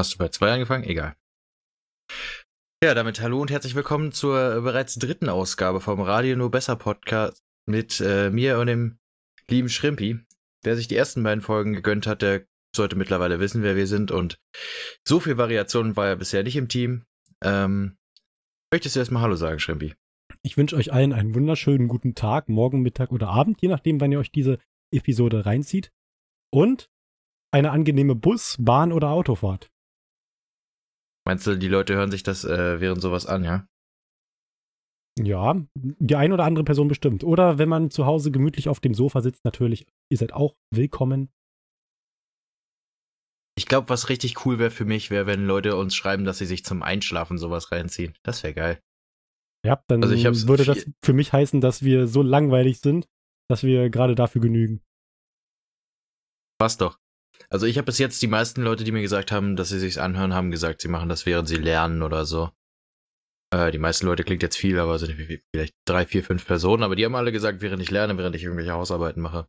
Hast du bei zwei angefangen? Egal. Ja, damit hallo und herzlich willkommen zur bereits dritten Ausgabe vom Radio Nur Besser Podcast mit äh, mir und dem lieben Schrimpi. Wer sich die ersten beiden Folgen gegönnt hat, der sollte mittlerweile wissen, wer wir sind und so viel Variation war ja bisher nicht im Team. Ähm, möchtest du erstmal Hallo sagen, Schrimpi? Ich wünsche euch allen einen wunderschönen guten Tag, morgen, Mittag oder Abend, je nachdem, wann ihr euch diese Episode reinzieht. Und eine angenehme Bus-, Bahn- oder Autofahrt. Meinst du, die Leute hören sich das äh, während sowas an, ja? Ja, die eine oder andere Person bestimmt. Oder wenn man zu Hause gemütlich auf dem Sofa sitzt, natürlich, ihr seid auch willkommen. Ich glaube, was richtig cool wäre für mich, wäre, wenn Leute uns schreiben, dass sie sich zum Einschlafen sowas reinziehen. Das wäre geil. Ja, dann Also würde das für mich heißen, dass wir so langweilig sind, dass wir gerade dafür genügen. Passt doch. Also ich habe bis jetzt die meisten Leute, die mir gesagt haben, dass sie sich's anhören, haben gesagt, sie machen das, während sie lernen oder so. Äh, die meisten Leute klingt jetzt viel, aber sind vielleicht drei, vier, fünf Personen, aber die haben alle gesagt, während ich lerne, während ich irgendwelche Hausarbeiten mache.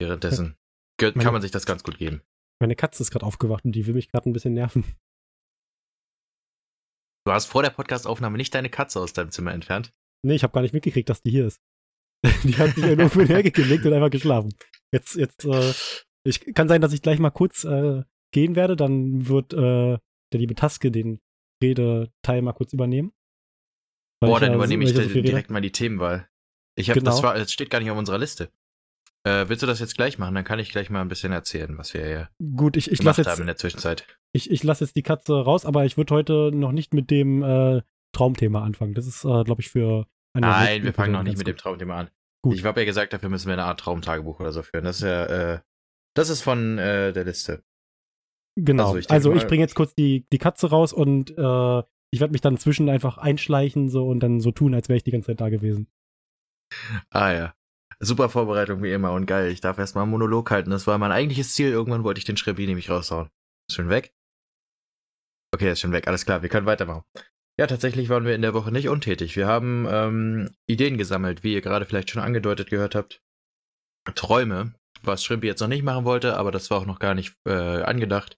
Währenddessen Meine- kann man sich das ganz gut geben. Meine Katze ist gerade aufgewacht und die will mich gerade ein bisschen nerven. Du hast vor der Podcastaufnahme nicht deine Katze aus deinem Zimmer entfernt. Nee, ich habe gar nicht mitgekriegt, dass die hier ist. die hat sich irgendwo hergelegt und einfach geschlafen. Jetzt, jetzt, äh, ich kann sein, dass ich gleich mal kurz äh, gehen werde, dann wird äh, der liebe Taske den Redeteil mal kurz übernehmen. Boah, dann ja übernehme ich ja so viel rede. direkt mal die Themenwahl. Ich habe, das Genau. war, das steht gar nicht auf unserer Liste. Äh, willst du das jetzt gleich machen? Dann kann ich gleich mal ein bisschen erzählen, was wir hier Gut, ich, ich gemacht lasse haben in jetzt, der Zwischenzeit. ich, ich lass jetzt die Katze raus, aber ich würde heute noch nicht mit dem äh, Traumthema anfangen. Das ist, äh, glaube ich, für eine Nein, wir fangen noch nicht mit dem gut. Traumthema an. Gut. Ich habe ja gesagt, dafür müssen wir eine Art Traumtagebuch oder so führen. Das ist ja, äh, das ist von äh, der Liste. Genau. Also Also ich ich, denke mal- bringe jetzt kurz die, die Katze raus und äh, ich werde mich dann zwischen einfach einschleichen so und dann so tun, als wäre ich die ganze Zeit da gewesen. Ah ja. Super Vorbereitung wie immer und geil. Ich darf erstmal einen Monolog halten. Das war mein eigentliches Ziel. Irgendwann wollte ich den Schrebi nämlich raushauen. Ist schon weg? Okay, ist schon weg. Alles klar, wir können weitermachen. Ja, tatsächlich waren wir in der Woche nicht untätig. Wir haben ähm, Ideen gesammelt, wie ihr gerade vielleicht schon angedeutet gehört habt. Träume, was Schrimpi jetzt noch nicht machen wollte, aber das war auch noch gar nicht äh, angedacht,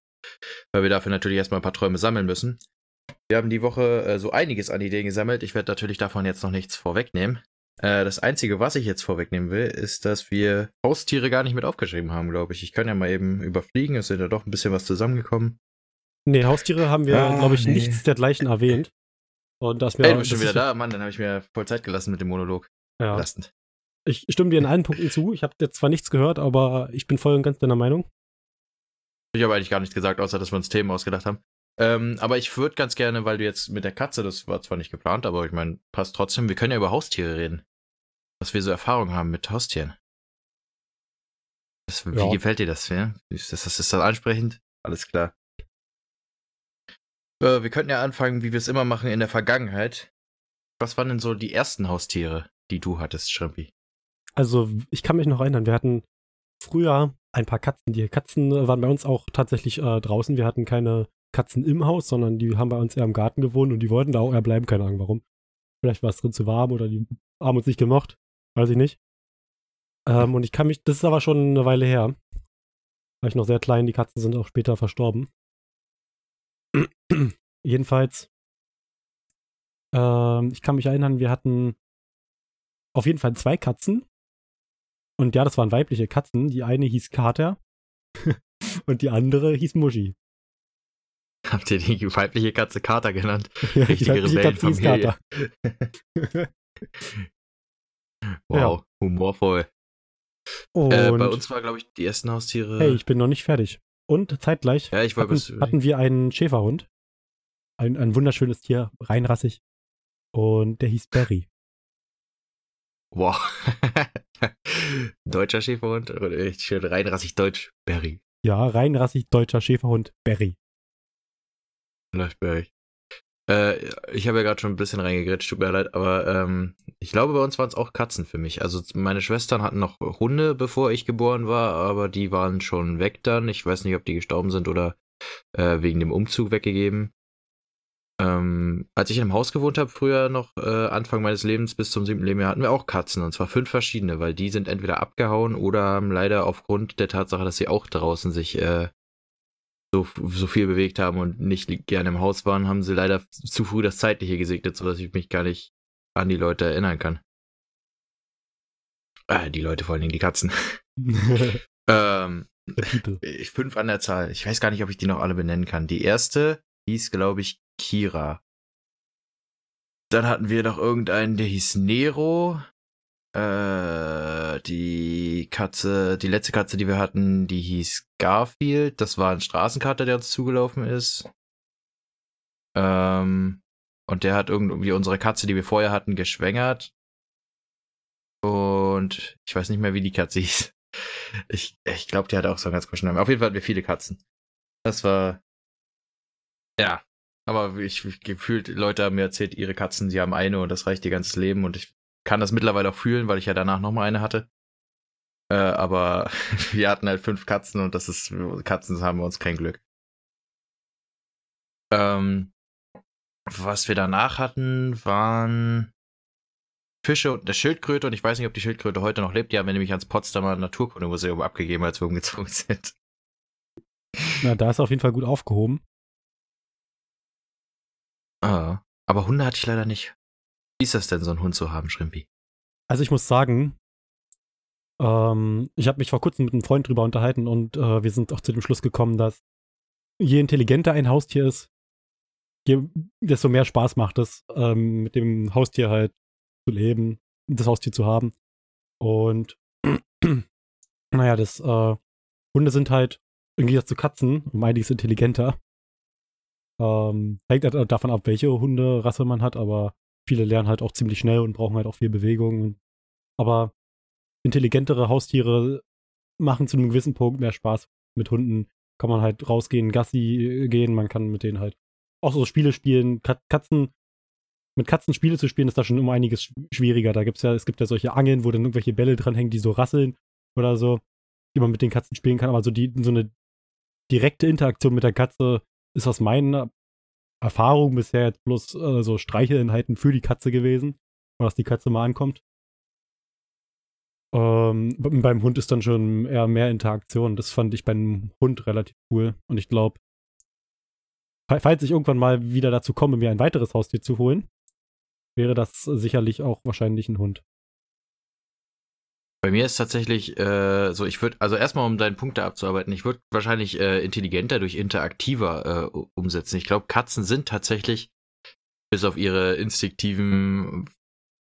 weil wir dafür natürlich erstmal ein paar Träume sammeln müssen. Wir haben die Woche äh, so einiges an Ideen gesammelt. Ich werde natürlich davon jetzt noch nichts vorwegnehmen. Äh, das Einzige, was ich jetzt vorwegnehmen will, ist, dass wir Haustiere gar nicht mit aufgeschrieben haben, glaube ich. Ich kann ja mal eben überfliegen. Es sind ja doch ein bisschen was zusammengekommen. Nee, Haustiere haben wir, Ah, glaube ich, nee. nichts dergleichen erwähnt. Und das mir Hey, du bist schon wieder da, Mann. Dann habe ich mir voll Zeit gelassen mit dem Monolog. Ja. Belastend. Ich stimme dir in allen Punkten zu. Ich habe jetzt zwar nichts gehört, aber ich bin voll und ganz deiner Meinung. Ich habe eigentlich gar nichts gesagt, außer dass wir uns Themen ausgedacht haben. Ähm, aber ich würde ganz gerne, weil du jetzt mit der Katze, das war zwar nicht geplant, aber ich meine, passt trotzdem, wir können ja über Haustiere reden. Was wir so Erfahrungen haben mit Haustieren. Das, wie Ja. gefällt dir das? Ja? Ist das, ist das ansprechend? Alles klar. Äh, wir könnten ja anfangen, wie wir es immer machen in der Vergangenheit. Was waren denn so die ersten Haustiere, die du hattest, Schrimpi? Also, ich kann mich noch erinnern, wir hatten früher ein paar Katzen. Die Katzen waren bei uns auch tatsächlich äh, draußen. Wir hatten keine Katzen im Haus, sondern die haben bei uns eher im Garten gewohnt und die wollten da auch eher bleiben, keine Ahnung warum. Vielleicht war es drin zu warm oder die haben uns nicht gemocht. Weiß ich nicht. Ähm, und ich kann mich, das ist aber schon eine Weile her. War ich noch sehr klein, die Katzen sind auch später verstorben. Jedenfalls, ähm, ich kann mich erinnern, wir hatten auf jeden Fall zwei Katzen. Und ja, das waren weibliche Katzen. Die eine hieß Kater und die andere hieß Muschi. Habt ihr die weibliche Katze Kater genannt? Ja, Richtige die weibliche Katze hieß Rebellenfamilie. Kater. wow, humorvoll. Und Äh, bei uns war, glaube ich, die ersten Haustiere. hey, ich bin noch nicht fertig. Und zeitgleich ja, hatten, hatten wir einen Schäferhund. Ein, ein wunderschönes Tier, reinrassig. Und der hieß Barry. Wow. Deutscher Schäferhund. Richtig schön reinrassig deutsch. Berry. Ja, reinrassig deutscher Schäferhund Barry. Läuft Berry. Äh, ich habe ja gerade schon ein bisschen reingegritscht, tut mir leid, aber ähm, ich glaube, bei uns waren es auch Katzen für mich. Also meine Schwestern hatten noch Hunde, bevor ich geboren war, aber die waren schon weg dann. Ich weiß nicht, ob die gestorben sind oder äh, wegen dem Umzug weggegeben. Ähm, als ich in einem Haus gewohnt habe, früher noch äh, Anfang meines Lebens bis zum siebten Lebensjahr, hatten wir auch Katzen und zwar fünf verschiedene, weil die sind entweder abgehauen oder haben leider aufgrund der Tatsache, dass sie auch draußen sich äh, so, so viel bewegt haben und nicht gerne im Haus waren, haben sie leider zu früh das Zeitliche gesegnet, sodass ich mich gar nicht an die Leute erinnern kann. Äh, die Leute, vor allen Dingen die Katzen. ähm, fünf an der Zahl. Ich weiß gar nicht, ob ich die noch alle benennen kann. Die erste hieß, glaube ich, Kira. Dann hatten wir noch irgendeinen, der hieß Nero. Äh, die Katze, die letzte Katze, die wir hatten, die hieß Garfield. Das war ein Straßenkater, der uns zugelaufen ist. Ähm, und der hat irgendwie unsere Katze, die wir vorher hatten, geschwängert. Und ich weiß nicht mehr, wie die Katze hieß. Ich, ich glaube, die hatte auch so einen ganz komischen Namen. Auf jeden Fall hatten wir viele Katzen. Das war. Ja. Aber ich, gefühlt, Leute haben mir erzählt, ihre Katzen, sie haben eine und das reicht ihr ganzes Leben. Und ich kann das mittlerweile auch fühlen, weil ich ja danach nochmal eine hatte. Äh, aber wir hatten halt fünf Katzen und das ist, Katzen haben wir uns kein Glück. Ähm, was wir danach hatten, waren Fische und eine Schildkröte und ich weiß nicht, ob die Schildkröte heute noch lebt. Die haben wir nämlich ans Potsdamer Naturkundemuseum abgegeben, als wir umgezogen sind. Na, da ist auf jeden Fall gut aufgehoben. Ah, aber Hunde hatte ich leider nicht. Wie ist das denn, so einen Hund zu haben, Schrimpi? Also ich muss sagen, ähm, ich habe mich vor kurzem mit einem Freund drüber unterhalten und äh, wir sind auch zu dem Schluss gekommen, dass je intelligenter ein Haustier ist, je, desto mehr Spaß macht es, ähm, mit dem Haustier halt zu leben, das Haustier zu haben. Und naja, das äh, Hunde sind halt im Gegensatz zu Katzen um einiges intelligenter. Ähm, hängt halt davon ab, welche Hunderasse man hat, aber viele lernen halt auch ziemlich schnell und brauchen halt auch viel Bewegung. Aber intelligentere Haustiere machen zu einem gewissen Punkt mehr Spaß. Mit Hunden kann man halt rausgehen, Gassi gehen, man kann mit denen halt auch so Spiele spielen. Katzen mit Katzen Spiele zu spielen, ist da schon um einiges schwieriger. Da gibt's ja, es gibt ja solche Angeln, wo dann irgendwelche Bälle dranhängen, die so rasseln oder so, die man mit den Katzen spielen kann. Aber so, die, so eine direkte Interaktion mit der Katze ist aus meinen Erfahrungen bisher jetzt bloß äh, so Streicheleinheiten für die Katze gewesen, dass die Katze mal ankommt. Ähm, beim Hund ist dann schon eher mehr Interaktion. Das fand ich beim Hund relativ cool. Und ich glaube, falls ich irgendwann mal wieder dazu komme, mir ein weiteres Haustier zu holen, wäre das sicherlich auch wahrscheinlich ein Hund. Bei mir ist tatsächlich äh, so, ich würde, also erstmal um deinen Punkt da abzuarbeiten, ich würde wahrscheinlich äh, intelligenter durch interaktiver äh, umsetzen. Ich glaube, Katzen sind tatsächlich, bis auf ihre instinktiven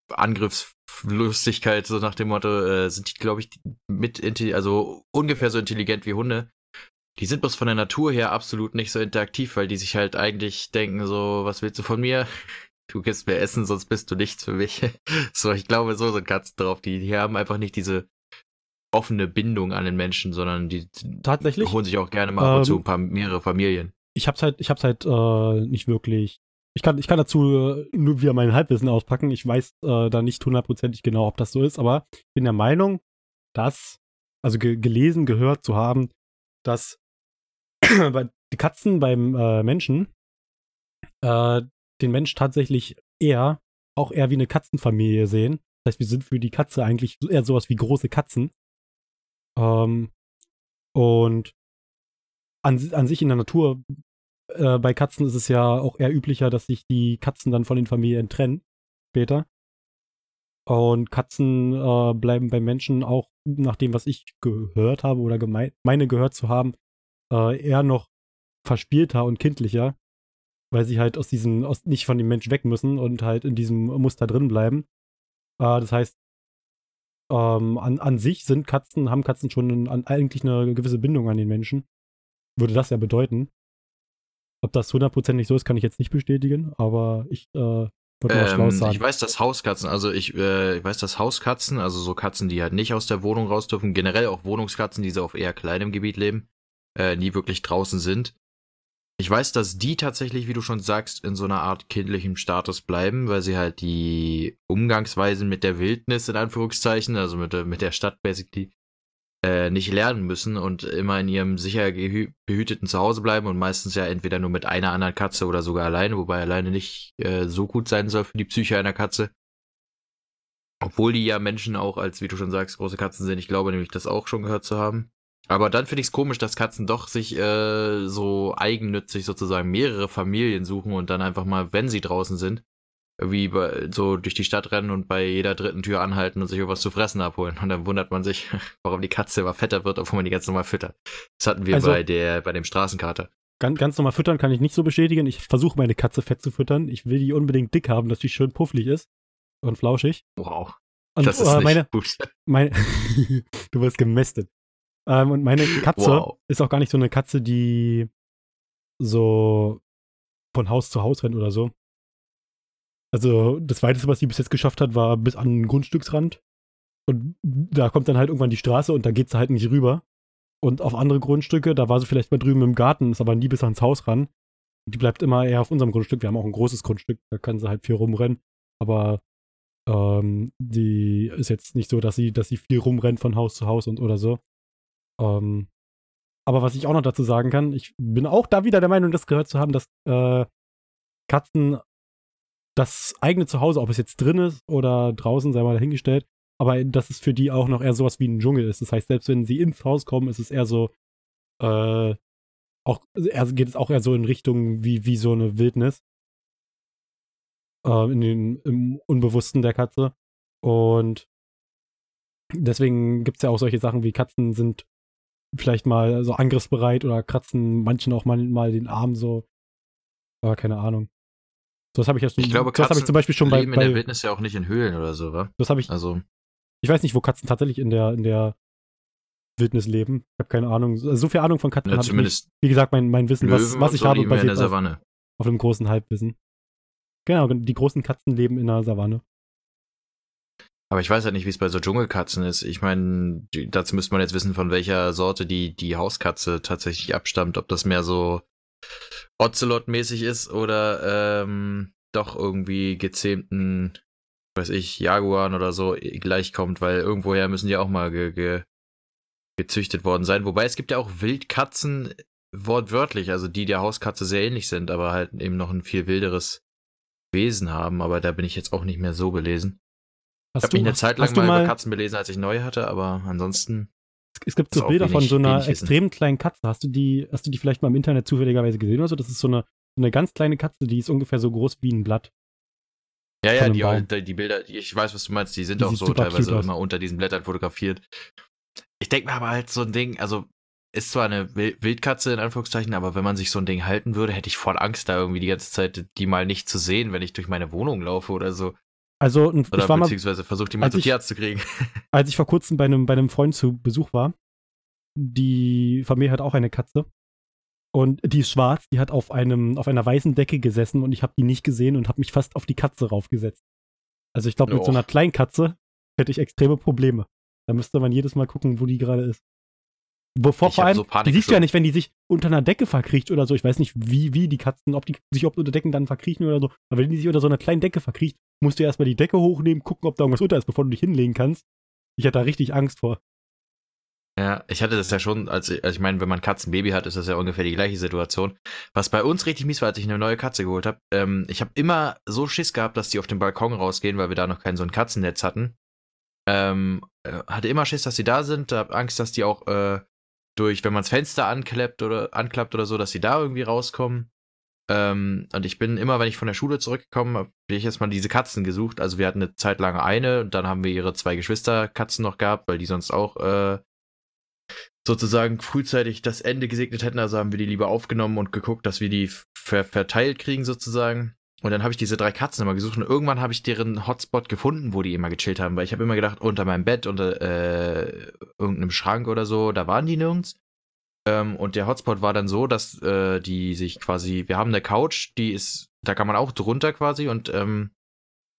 Angriffslustigkeit, so nach dem Motto, äh, sind die, glaube ich, mit, also ungefähr so intelligent wie Hunde. Die sind bloß von der Natur her absolut nicht so interaktiv, weil die sich halt eigentlich denken, so, was willst du von mir? Du gibst mir Essen, sonst bist du nichts für mich. so, ich glaube, so sind Katzen drauf. Die, die haben einfach nicht diese offene Bindung an den Menschen, sondern die tatsächlich holen sich auch gerne mal ähm, zu ein paar mehrere Familien. Ich hab's halt, ich hab's halt äh, nicht wirklich. Ich kann, ich kann dazu äh, nur wieder mein Halbwissen auspacken. Ich weiß äh, da nicht hundertprozentig genau, ob das so ist, aber ich bin der Meinung, dass, also ge gelesen, gehört zu haben, dass die Katzen beim äh, Menschen äh, den Mensch tatsächlich eher, auch eher wie eine Katzenfamilie sehen. Das heißt, wir sind für die Katze eigentlich eher sowas wie große Katzen. Ähm, und an, an sich in der Natur, äh, bei Katzen ist es ja auch eher üblicher, dass sich die Katzen dann von den Familien trennen später. Und Katzen äh, bleiben bei Menschen auch, nach dem, was ich gehört habe oder meine gehört zu haben, äh, eher noch verspielter und kindlicher weil sie halt aus diesem, aus, nicht von dem Mensch weg müssen und halt in diesem Muster drin bleiben. Äh, das heißt, ähm, an, an sich sind Katzen, haben Katzen schon an, eigentlich eine gewisse Bindung an den Menschen. Würde das ja bedeuten. Ob das hundertprozentig so ist, kann ich jetzt nicht bestätigen, aber ich äh, würde mal ähm, schlau sagen. Ich weiß, dass Hauskatzen, also ich, äh, ich weiß, dass Hauskatzen, also so Katzen, die halt nicht aus der Wohnung raus dürfen, generell auch Wohnungskatzen, die so auf eher kleinem Gebiet leben, äh, nie wirklich draußen sind, ich weiß, dass die tatsächlich, wie du schon sagst, in so einer Art kindlichem Status bleiben, weil sie halt die Umgangsweisen mit der Wildnis, in Anführungszeichen, also mit, der, mit der Stadt basically, äh, nicht lernen müssen und immer in ihrem sicher behüteten Zuhause bleiben und meistens ja entweder nur mit einer anderen Katze oder sogar alleine, wobei alleine nicht äh, so gut sein soll für die Psyche einer Katze. Obwohl die ja Menschen auch als, wie du schon sagst, große Katzen sind. Ich glaube nämlich, das auch schon gehört zu haben. Aber dann finde ich es komisch, dass Katzen doch sich äh, so eigennützig sozusagen mehrere Familien suchen und dann einfach mal, wenn sie draußen sind, wie so durch die Stadt rennen und bei jeder dritten Tür anhalten und sich irgendwas zu fressen abholen. Und dann wundert man sich, warum die Katze immer fetter wird, obwohl man die ganz normal füttert. Das hatten wir Also- bei der, bei dem Straßenkater. Ganz, ganz normal füttern kann ich nicht so bestätigen. Ich versuche meine Katze fett zu füttern. Ich will die unbedingt dick haben, dass die schön pufflig ist und flauschig. Wow. Und das ist nicht meine, gut. meine du wirst gemästet. Ähm, und meine Katze Wow. ist auch gar nicht so eine Katze, die so von Haus zu Haus rennt oder so. Also das weiteste, was sie bis jetzt geschafft hat, war bis an den Grundstücksrand. Und da kommt dann halt irgendwann die Straße und da geht sie halt nicht rüber. Und auf andere Grundstücke, da war sie vielleicht mal drüben im Garten, ist aber nie bis ans Haus ran. Die bleibt immer eher auf unserem Grundstück. Wir haben auch ein großes Grundstück, da kann sie halt viel rumrennen. Aber ähm, die ist jetzt nicht so, dass sie, dass sie viel rumrennt von Haus zu Haus und oder so. Ähm, aber was ich auch noch dazu sagen kann, ich bin auch da wieder der Meinung, das gehört zu haben, dass äh, Katzen das eigene Zuhause, ob es jetzt drin ist oder draußen, sei mal dahingestellt, aber dass es für die auch noch eher sowas wie ein Dschungel ist. Das heißt, selbst wenn sie ins Haus kommen, ist es eher so, äh, auch, also geht es auch eher so in Richtung wie, wie so eine Wildnis. Äh, in den, Im Unbewussten der Katze. Und deswegen gibt es ja auch solche Sachen wie Katzen sind vielleicht mal so angriffsbereit oder kratzen manchen auch mal, den Arm so. Aber keine Ahnung. So, das habe ich ja schon. Ich glaube, das habe ich Katzen zum Beispiel schon bei. leben in der Wildnis ja auch nicht in Höhlen oder so, wa? das habe ich. Also, Ich weiß nicht, wo Katzen tatsächlich in der, in der Wildnis leben. Ich habe keine Ahnung. So, so viel Ahnung von Katzen ja, habe ich nicht. zumindest Wie gesagt, mein, mein Wissen, was, Löwen was ich so habe, basiert auf, auf einem großen Halbwissen. Genau, die großen Katzen leben in der Savanne. Aber ich weiß halt nicht, wie es bei so Dschungelkatzen ist. Ich meine, dazu müsste man jetzt wissen, von welcher Sorte die, die Hauskatze tatsächlich abstammt. Ob das mehr so Ocelot-mäßig ist oder ähm, doch irgendwie gezähmten, weiß ich, Jaguaren oder so gleichkommt, weil irgendwoher müssen die auch mal ge, ge, gezüchtet worden sein. Wobei es gibt ja auch Wildkatzen wortwörtlich, also die der Hauskatze sehr ähnlich sind, aber halt eben noch ein viel wilderes Wesen haben. Aber da bin ich jetzt auch nicht mehr so belesen. Ich Hast habe mich eine Zeit lang du mal, über Katzen belesen, als ich neue hatte, aber ansonsten. Es gibt so Bilder von wenig- so einer extrem kleinen Katze. Hast du die, hast du die vielleicht mal im Internet zufälligerweise gesehen oder so? Das ist so eine, so eine ganz kleine Katze, die ist ungefähr so groß wie ein Blatt. Ja, ja, Von die, die, die Bilder, ich weiß, was du meinst, die sind Die auch so teilweise immer unter diesen Blättern fotografiert. Ich denke mir aber halt so ein Ding, also ist zwar eine Wil- Wildkatze in Anführungszeichen, aber wenn man sich so ein Ding halten würde, hätte ich voll Angst, da irgendwie die ganze Zeit die mal nicht zu sehen, wenn ich durch meine Wohnung laufe oder so. Also ein- Oder ich war mal, beziehungsweise versuche die mal zum ich- Tierarzt zu kriegen. als ich vor kurzem bei einem, bei einem Freund zu Besuch war, die Familie hat auch eine Katze. Und die ist schwarz, die hat auf einem, auf einer weißen Decke gesessen und ich habe die nicht gesehen und habe mich fast auf die Katze raufgesetzt. Also ich glaube, mit so einer kleinen Katze hätte ich extreme Probleme. Da müsste man jedes Mal gucken, wo die gerade ist. Bevor Ich vor allem, so die siehst du ja nicht, wenn die sich unter einer Decke verkriecht oder so. Ich weiß nicht, wie, wie die Katzen, ob die sich ob unter Decken dann verkriechen oder so. Aber wenn die sich unter so einer kleinen Decke verkriecht, musst du erstmal die Decke hochnehmen, gucken, ob da irgendwas unter ist, bevor du dich hinlegen kannst. Ich hatte da richtig Angst vor. Ja, ich hatte das ja schon, als ich, also ich meine, wenn man Katzenbaby hat, ist das ja ungefähr die gleiche Situation. Was bei uns richtig mies war, als ich eine neue Katze geholt habe, ähm, ich habe immer so Schiss gehabt, dass die auf den Balkon rausgehen, weil wir da noch kein so ein Katzennetz hatten. Ähm, äh, hatte immer Schiss, dass sie da sind, hab Angst, dass die auch äh, durch, wenn man das Fenster anklappt oder anklappt oder so, dass sie da irgendwie rauskommen. Ähm, und ich bin immer, wenn ich von der Schule zurückgekommen habe, bin ich jetzt mal diese Katzen gesucht. Also wir hatten eine Zeit lang eine und dann haben wir ihre zwei Geschwisterkatzen noch gehabt, weil die sonst auch äh, sozusagen frühzeitig das Ende gesegnet hätten. Also haben wir die lieber aufgenommen und geguckt, dass wir die ver verteilt kriegen sozusagen. Und dann habe ich diese drei Katzen immer gesucht und irgendwann habe ich deren Hotspot gefunden, wo die immer gechillt haben, weil ich habe immer gedacht, unter meinem Bett, unter äh, irgendeinem Schrank oder so, da waren die nirgends. Ähm, und der Hotspot war dann so, dass äh, die sich quasi, wir haben eine Couch, die ist, da kann man auch drunter quasi und ähm,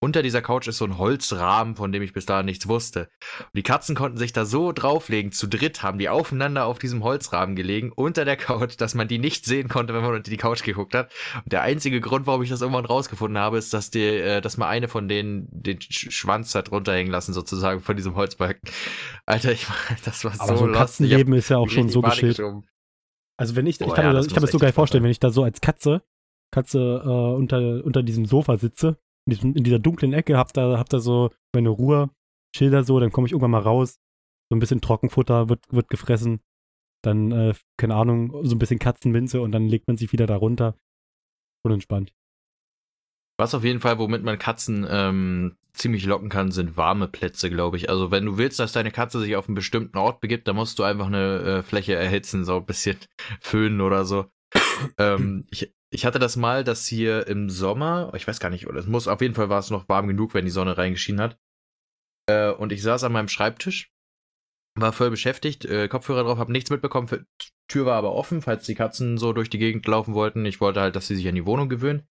unter dieser Couch ist so ein Holzrahmen, von dem ich bis dahin nichts wusste. Und die Katzen konnten sich da so drauflegen. Zu dritt haben die aufeinander auf diesem Holzrahmen gelegen, unter der Couch, dass man die nicht sehen konnte, wenn man unter die Couch geguckt hat. Und der einzige Grund, warum ich das irgendwann rausgefunden habe, ist, dass die, äh, dass mal eine von denen den Sch Schwanz hat runterhängen lassen, sozusagen, von diesem Holzbalken. Alter, ich, das war Aber so so ein lost. Katzenleben ist ja auch schon so geschoben. Also wenn ich, ich Oh kann, ja, mir, das ich kann mir das so geil vorstellen, sein. wenn ich da so als Katze, Katze äh, unter, unter diesem Sofa sitze, in, dieser dunklen Ecke, hab da, hab da so meine Ruhe, chill da so, dann komme ich irgendwann mal raus, so ein bisschen Trockenfutter wird, wird gefressen dann, äh, keine Ahnung, so ein bisschen Katzenminze und dann legt man sich wieder da runter. Und entspannt. Was auf jeden Fall, womit man Katzen ähm, ziemlich locken kann, sind warme Plätze, glaube ich. Also wenn du willst, dass deine Katze sich auf einen bestimmten Ort begibt, dann musst du einfach eine äh, Fläche erhitzen, so ein bisschen föhnen oder so. ähm, ich, ich hatte das mal, dass hier im Sommer, ich weiß gar nicht, oder es muss auf jeden Fall war es noch warm genug, wenn die Sonne reingeschienen hat. Äh, und ich saß an meinem Schreibtisch, war voll beschäftigt, äh, Kopfhörer drauf, habe nichts mitbekommen. Tür war aber offen, falls die Katzen so durch die Gegend laufen wollten. Ich wollte halt, dass sie sich an die Wohnung gewöhnen.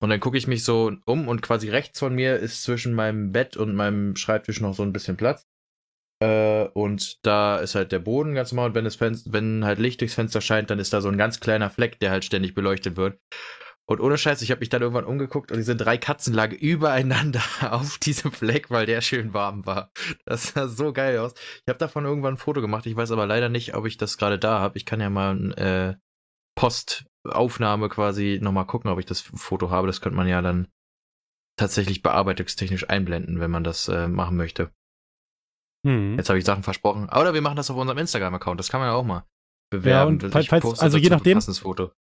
Und dann gucke ich mich so um und quasi rechts von mir ist zwischen meinem Bett und meinem Schreibtisch noch so ein bisschen Platz. Äh, und da ist halt der Boden ganz normal. Und wenn, das Fenster, wenn halt Licht durchs Fenster scheint, dann ist da so ein ganz kleiner Fleck, der halt ständig beleuchtet wird. Und ohne Scheiß, ich habe mich dann irgendwann umgeguckt und diese drei Katzen lagen übereinander auf diesem Fleck, weil der schön warm war. Das sah so geil aus. Ich habe davon irgendwann ein Foto gemacht. Ich weiß aber leider nicht, ob ich das gerade da habe. Ich kann ja mal äh, Postaufnahme quasi nochmal gucken, ob ich das Foto habe. Das könnte man ja dann tatsächlich bearbeitungstechnisch einblenden, wenn man das äh, machen möchte. Hm. Jetzt habe ich Sachen versprochen. Oder wir machen das auf unserem Instagram-Account. Das kann man ja auch mal bewerben. Ja, und falls, also je nachdem,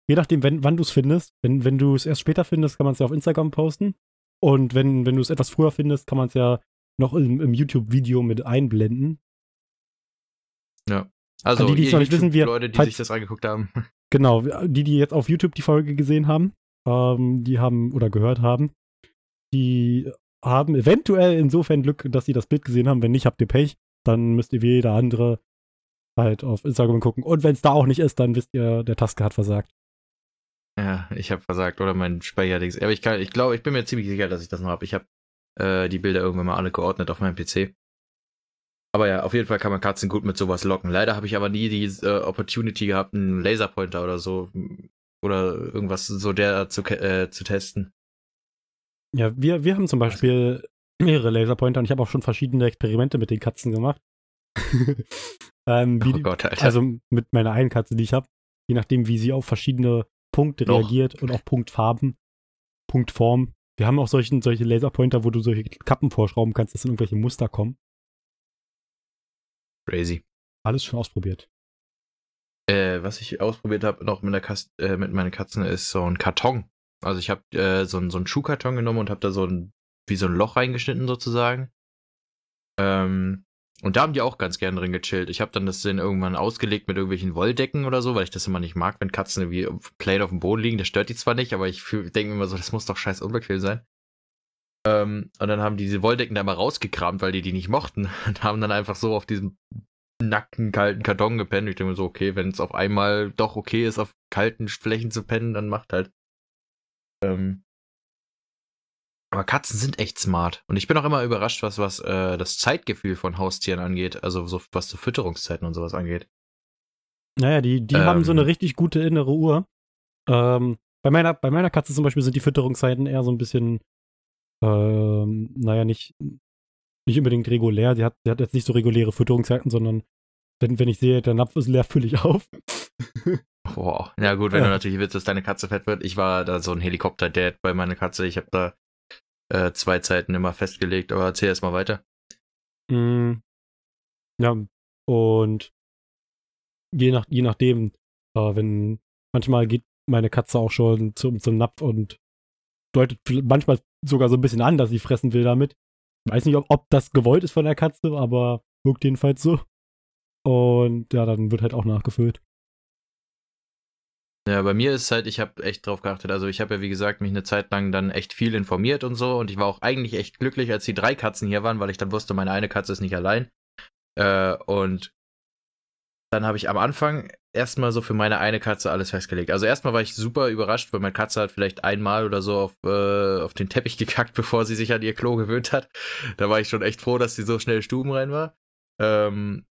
je nachdem, wenn, wann du es findest. Wenn, wenn du es erst später findest, kann man es ja auf Instagram posten. Und wenn, wenn du es etwas früher findest, kann man es ja noch im, im YouTube-Video mit einblenden. Ja. Also, die, die es noch nicht wissen, wir, Leute, die falls, sich das angeguckt haben. Genau, die, die jetzt auf YouTube die Folge gesehen haben, ähm, die haben oder gehört haben, die haben eventuell insofern Glück, dass sie das Bild gesehen haben. Wenn nicht, habt ihr Pech. Dann müsst ihr wie jeder andere halt auf Instagram gucken. Und wenn es da auch nicht ist, dann wisst ihr, der Taske hat versagt. Ja, ich habe versagt oder mein Speicherdings. Aber ich kann, ich glaube, ich bin mir ziemlich sicher, dass ich das noch habe. Ich habe äh, die Bilder irgendwann mal alle geordnet auf meinem PC. Aber ja, auf jeden Fall kann man Katzen gut mit sowas locken. Leider habe ich aber nie die äh, Opportunity gehabt, einen Laserpointer oder so oder irgendwas so der zu, äh, zu testen. Ja, wir, wir haben zum Beispiel mehrere Laserpointer und ich habe auch schon verschiedene Experimente mit den Katzen gemacht. ähm, oh Gott, Alter. Also mit meiner einen Katze, die ich habe, je nachdem, wie sie auf verschiedene Punkte Noch. reagiert und auch Punktfarben, Punktform. Wir haben auch solchen, solche Laserpointer, wo du solche Kappen vorschrauben kannst, dass in irgendwelche Muster kommen. Crazy. Alles schon ausprobiert. Äh, was ich ausprobiert habe noch mit, der Kast äh, mit meinen Katzen ist so ein Karton. Also ich habe äh, so, so einen Schuhkarton genommen und habe da so ein, wie so ein Loch reingeschnitten sozusagen. Ähm, und da haben die auch ganz gern drin gechillt. Ich habe dann das dann irgendwann ausgelegt mit irgendwelchen Wolldecken oder so, weil ich das immer nicht mag, wenn Katzen irgendwie plain auf dem Boden liegen. Das stört die zwar nicht, aber ich denke mir immer so, das muss doch scheiß unbequem sein. Ähm, und dann haben die diese Wolldecken da mal rausgekramt, weil die die nicht mochten. Und haben dann einfach so auf diesem nackten, kalten Karton gepennt. Ich denke mir so, okay, wenn es auf einmal doch okay ist, auf kalten Flächen zu pennen, dann macht halt. Ähm, aber Katzen sind echt smart. Und ich bin auch immer überrascht, was, was äh, das Zeitgefühl von Haustieren angeht. Also so, was so Fütterungszeiten und sowas angeht. Naja, die, die ähm, haben so eine ähm. richtig gute innere Uhr. Ähm, bei, meiner, bei meiner Katze zum Beispiel sind die Fütterungszeiten eher so ein bisschen, ähm, naja, nicht, nicht unbedingt regulär. Sie hat, hat jetzt nicht so reguläre Fütterungszeiten, sondern wenn, wenn ich sehe, der Napf ist leer, fülle ich auf. Boah. Ja gut, wenn ja. du natürlich willst, dass deine Katze fett wird. Ich war da so ein Helikopter-Dad bei meiner Katze. Ich habe da äh, zwei Zeiten immer festgelegt, aber erzähl erst mal weiter. Mm, ja, und je, nach, je nachdem, äh, wenn manchmal geht meine Katze auch schon zum, zum Napf und deutet manchmal sogar so ein bisschen an, dass sie fressen will damit. Ich weiß nicht, ob, ob das gewollt ist von der Katze, aber wirkt jedenfalls so. Und ja, dann wird halt auch nachgefüllt. Ja, bei mir ist halt, ich habe echt drauf geachtet. Also ich habe ja, wie gesagt, mich eine Zeit lang dann echt viel informiert und so. Und ich war auch eigentlich echt glücklich, als die drei Katzen hier waren, weil ich dann wusste, meine eine Katze ist nicht allein. Äh, und dann habe ich am Anfang erstmal so für meine eine Katze alles festgelegt. Also erstmal war ich super überrascht, weil meine Katze hat vielleicht einmal oder so auf, äh, auf den Teppich gekackt, bevor sie sich an ihr Klo gewöhnt hat. Da war ich schon echt froh, dass sie so schnell Stuben rein war. Ähm,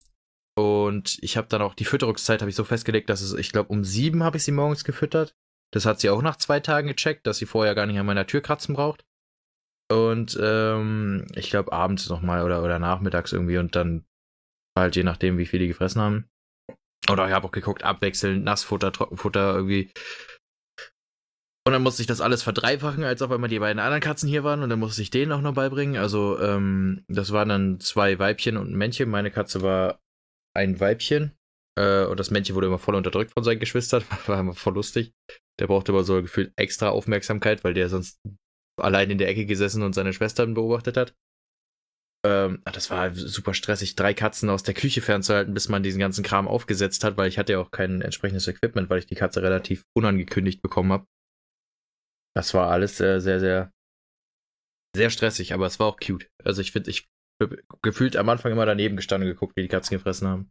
und ich habe dann auch die Fütterungszeit habe ich so festgelegt, dass es, ich glaube, um sieben habe ich sie morgens gefüttert. Das hat sie auch nach zwei Tagen gecheckt, dass sie vorher gar nicht an meiner Tür kratzen braucht. Und ähm, ich glaube abends nochmal oder, oder nachmittags irgendwie und dann halt je nachdem, wie viel die gefressen haben. Oder ich habe auch geguckt, abwechselnd, Nassfutter, Trockenfutter irgendwie. Und dann musste ich das alles verdreifachen, als auf einmal die beiden anderen Katzen hier waren und dann musste ich denen auch noch beibringen. Also, ähm, das waren dann zwei Weibchen und ein Männchen. Meine Katze war ein Weibchen. Äh, und das Männchen wurde immer voll unterdrückt von seinen Geschwistern. War immer voll lustig. Der brauchte aber so gefühlt extra Aufmerksamkeit, weil der sonst allein in der Ecke gesessen und seine Schwestern beobachtet hat. Ähm, das war super stressig, drei Katzen aus der Küche fernzuhalten, bis man diesen ganzen Kram aufgesetzt hat, weil ich hatte ja auch kein entsprechendes Equipment, weil ich die Katze relativ unangekündigt bekommen habe. Das war alles sehr, sehr, sehr, sehr stressig, aber es war auch cute. Also ich finde, ich gefühlt am Anfang immer daneben gestanden und geguckt, wie die Katzen gefressen haben.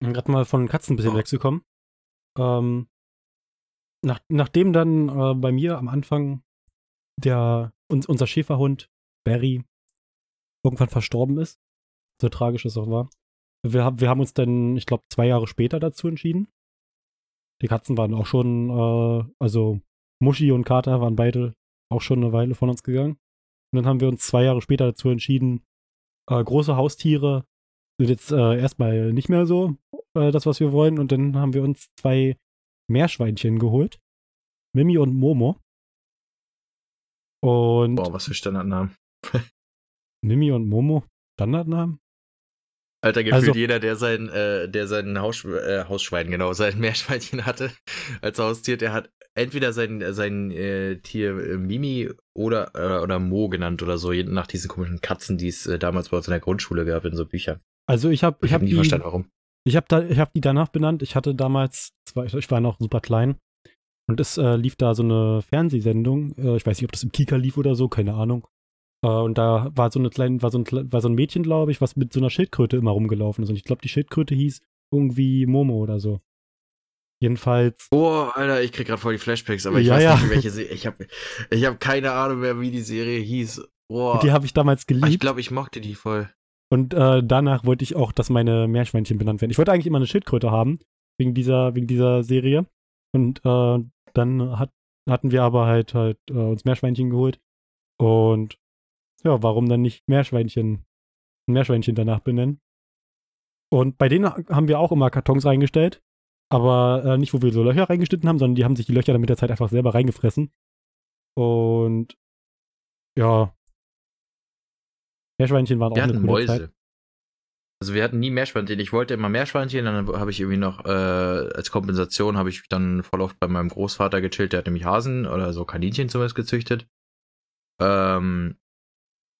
Gerade mal von Katzen ein bisschen oh. wegzukommen. Ähm, nach, nachdem dann äh, bei mir am Anfang der uns, unser Schäferhund Barry irgendwann verstorben ist, so tragisch es auch war. Wir, wir haben uns dann, ich glaube, zwei Jahre später dazu entschieden. Die Katzen waren auch schon, äh, also Muschi und Kater waren beide auch schon eine Weile von uns gegangen. Und dann haben wir uns zwei Jahre später dazu entschieden, äh, große Haustiere sind jetzt äh, erstmal nicht mehr so äh, das, was wir wollen. Und dann haben wir uns zwei Meerschweinchen geholt. Mimi und Momo. Und. Boah, was für Standardnamen. Mimi und Momo, Standardnamen? Alter, gefühlt also, jeder, der sein, äh, der sein Haus, äh, Hausschwein, genau, sein Meerschweinchen hatte als Haustier, der hat entweder sein, sein äh, Tier äh, Mimi oder, äh, oder Mo genannt oder so, nach diesen komischen Katzen, die es äh, damals bei uns in der Grundschule gab, in so Büchern. Also ich habe ich, ich hab, hab nie die, verstanden, warum. Ich habe da, ich hab die danach benannt. Ich hatte damals, ich war noch super klein und es äh, lief da so eine Fernsehsendung. Äh, ich weiß nicht, ob das im Kika lief oder so, keine Ahnung. Äh, und da war so eine kleine, war so ein, war so ein Mädchen, glaube ich, was mit so einer Schildkröte immer rumgelaufen ist. Und ich glaube, die Schildkröte hieß irgendwie Momo oder so. Jedenfalls. Oh, Alter, ich krieg gerade voll die Flashbacks, aber ich ja, weiß ja. nicht, welche Serie. Ich habe ich hab keine Ahnung mehr, wie die Serie hieß. Oh. Die habe ich damals geliebt. Ich glaube, ich mochte die voll. Und äh, danach wollte ich auch, dass meine Meerschweinchen benannt werden. Ich wollte eigentlich immer eine Schildkröte haben, wegen dieser, wegen dieser Serie. Und äh, dann hat, hatten wir aber halt, halt äh, uns Meerschweinchen geholt. Und ja, warum dann nicht Meerschweinchen, ein Meerschweinchen danach benennen? Und bei denen haben wir auch immer Kartons reingestellt. Aber äh, nicht, wo wir so Löcher reingeschnitten haben, sondern die haben sich die Löcher dann mit der Zeit einfach selber reingefressen. Und ja, Meerschweinchen waren wir auch eine coole Mäuse. Zeit. Also wir hatten nie Meerschweinchen. Ich wollte immer Meerschweinchen, dann habe ich irgendwie noch äh, als Kompensation habe ich dann voll oft bei meinem Großvater gechillt, der hat nämlich Hasen oder so Kaninchen zumindest gezüchtet. Ähm,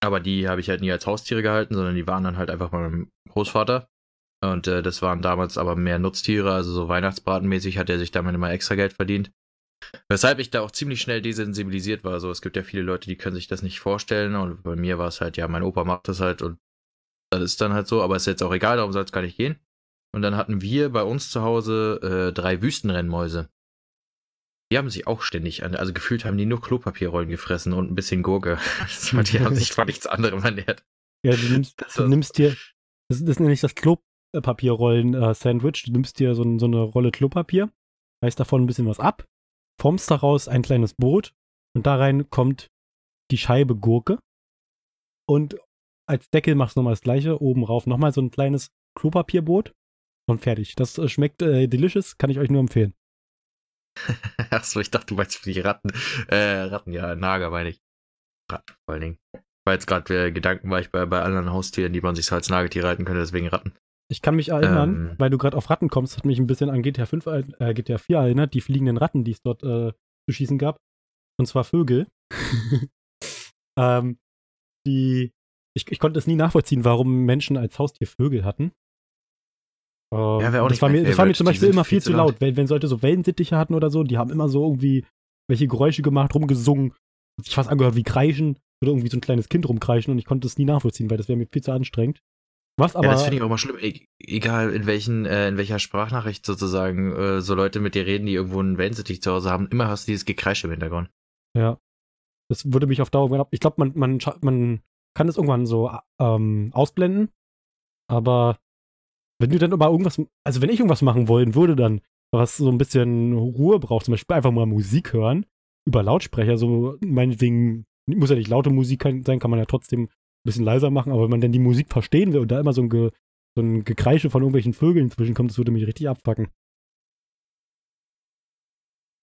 aber die habe ich halt nie als Haustiere gehalten, sondern die waren dann halt einfach bei meinem Großvater. Und äh, das waren damals aber mehr Nutztiere, also so Weihnachtsbratenmäßig hat er sich damit immer extra Geld verdient. Weshalb ich da auch ziemlich schnell desensibilisiert war. Also es gibt ja viele Leute, die können sich das nicht vorstellen. Und bei mir war es halt, ja, mein Opa macht das halt und das ist dann halt so, aber ist jetzt auch egal, darum soll es gar nicht gehen. Und dann hatten wir bei uns zu Hause äh, drei Wüstenrennmäuse. Die haben sich auch ständig, an, also gefühlt haben die nur Klopapierrollen gefressen und ein bisschen Gurke. die haben sich vor nichts anderem ernährt. Ja, du nimmst, du nimmst dir, das, das ist nämlich das Klopapierrollen-Sandwich. Du nimmst dir so, so eine Rolle Klopapier, reißt davon ein bisschen was ab, formst daraus ein kleines Boot und da rein kommt die Scheibe Gurke. Und als Deckel machst du nochmal das gleiche, oben rauf nochmal so ein kleines Klopapierboot und fertig. Das äh, schmeckt äh, delicious, kann ich euch nur empfehlen. Achso, ich dachte, du meinst für die Ratten. Äh, Ratten, ja, Nager meine ich. Ratten vor allen Dingen. Weil jetzt gerade äh, Gedanken war ich bei, bei anderen Haustieren, die man sich so als Nagetier halten könnte, deswegen Ratten. Ich kann mich erinnern, ähm, weil du gerade auf Ratten kommst, hat mich ein bisschen an GTA 5, äh, GTA 4 erinnert, die fliegenden Ratten, die es dort äh, zu schießen gab. Und zwar Vögel. ähm, die, ich, ich konnte es nie nachvollziehen, warum Menschen als Haustier Vögel hatten. Ähm, ja, wäre auch das war mir, das war mir zum Beispiel immer viel, zu laut. laut. Wenn, wenn Leute so Wellensittiche hatten oder so, die haben immer so irgendwie welche Geräusche gemacht, rumgesungen. Ich fast angehört wie Kreischen oder irgendwie so ein kleines Kind rumkreischen und ich konnte es nie nachvollziehen, weil das wäre mir viel zu anstrengend. Was aber. Ja, das finde ich auch mal schlimm. E egal in welchen, äh, in welcher Sprachnachricht sozusagen äh, so Leute mit dir reden, die irgendwo einen Wellensittich zu Hause haben, immer hast du dieses Gekreische im Hintergrund. Ja. Das würde mich auf Dauer. Ich glaube, man, man, man kann das irgendwann so ähm, ausblenden. Aber wenn du dann aber irgendwas, also wenn ich irgendwas machen wollen würde, dann was so ein bisschen Ruhe braucht, zum Beispiel einfach mal Musik hören, über Lautsprecher, so meinetwegen, muss ja nicht laute Musik sein, kann man ja trotzdem ein bisschen leiser machen, aber wenn man denn die Musik verstehen will und da immer so ein, Ge, so ein Gekreische von irgendwelchen Vögeln zwischenkommt, das würde mich richtig abfacken.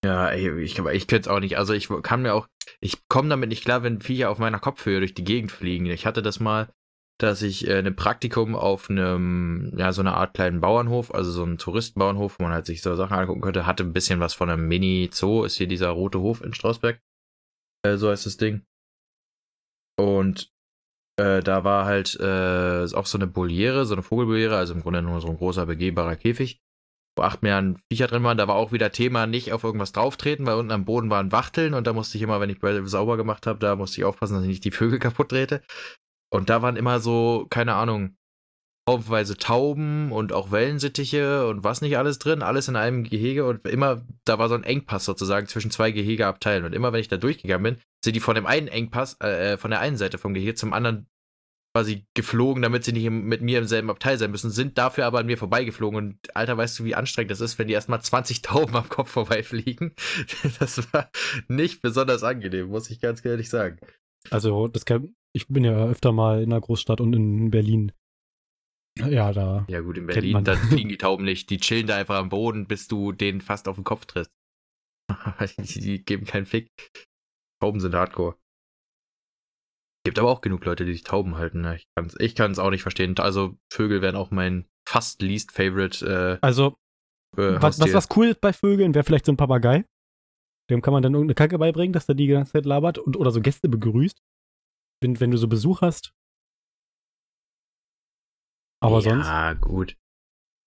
Ja, ey, ich, ich könnte es auch nicht. Also ich kann mir auch, ich komme damit nicht klar, wenn Viecher auf meiner Kopfhöhe durch die Gegend fliegen. Ich hatte das mal, dass ich äh, ein Praktikum auf einem, ja, so einer Art kleinen Bauernhof, also so einem Touristenbauernhof, wo man halt sich so Sachen angucken könnte, hatte ein bisschen was von einem Mini-Zoo, ist hier dieser rote Hof in Strausberg. Äh, so heißt das Ding. Und äh, da war halt äh, auch so eine Boliere, so eine Vogelboliere, also im Grunde nur so ein großer begehbarer Käfig, wo acht Milliarden Viecher drin waren. Da war auch wieder Thema, nicht auf irgendwas drauftreten, weil unten am Boden waren Wachteln und da musste ich immer, wenn ich sauber gemacht habe, da musste ich aufpassen, dass ich nicht die Vögel kaputt drehte. Und da waren immer so, keine Ahnung, haufenweise Tauben und auch Wellensittiche und was nicht alles drin, alles in einem Gehege und immer, da war so ein Engpass sozusagen zwischen zwei Gehegeabteilen und immer wenn ich da durchgegangen bin, sind die von dem einen Engpass, äh, von der einen Seite vom Gehege zum anderen quasi geflogen, damit sie nicht mit mir im selben Abteil sein müssen, sind dafür aber an mir vorbeigeflogen und Alter, weißt du, wie anstrengend das ist, wenn die erstmal 20 Tauben am Kopf vorbeifliegen? Das war nicht besonders angenehm, muss ich ganz ehrlich sagen. Also, das kann, ich bin ja öfter mal in der Großstadt und in Berlin. Ja, da. Ja, gut, in Berlin, da fliegen die Tauben nicht. Die chillen da einfach am Boden, bis du denen fast auf den Kopf trittst. die, die geben keinen Fick. Tauben sind hardcore. Gibt aber auch genug Leute, die sich Tauben halten. Ne? Ich kann es ich kann's auch nicht verstehen. Also, Vögel wären auch mein fast least favorite. Äh, also, äh, was, was, was cool ist bei Vögeln, wäre vielleicht so ein Papagei. Dem kann man dann irgendeine Kacke beibringen, dass der die ganze Zeit labert und, oder so Gäste begrüßt. Wenn, wenn du so Besuch hast, aber ja, sonst. Ja, gut.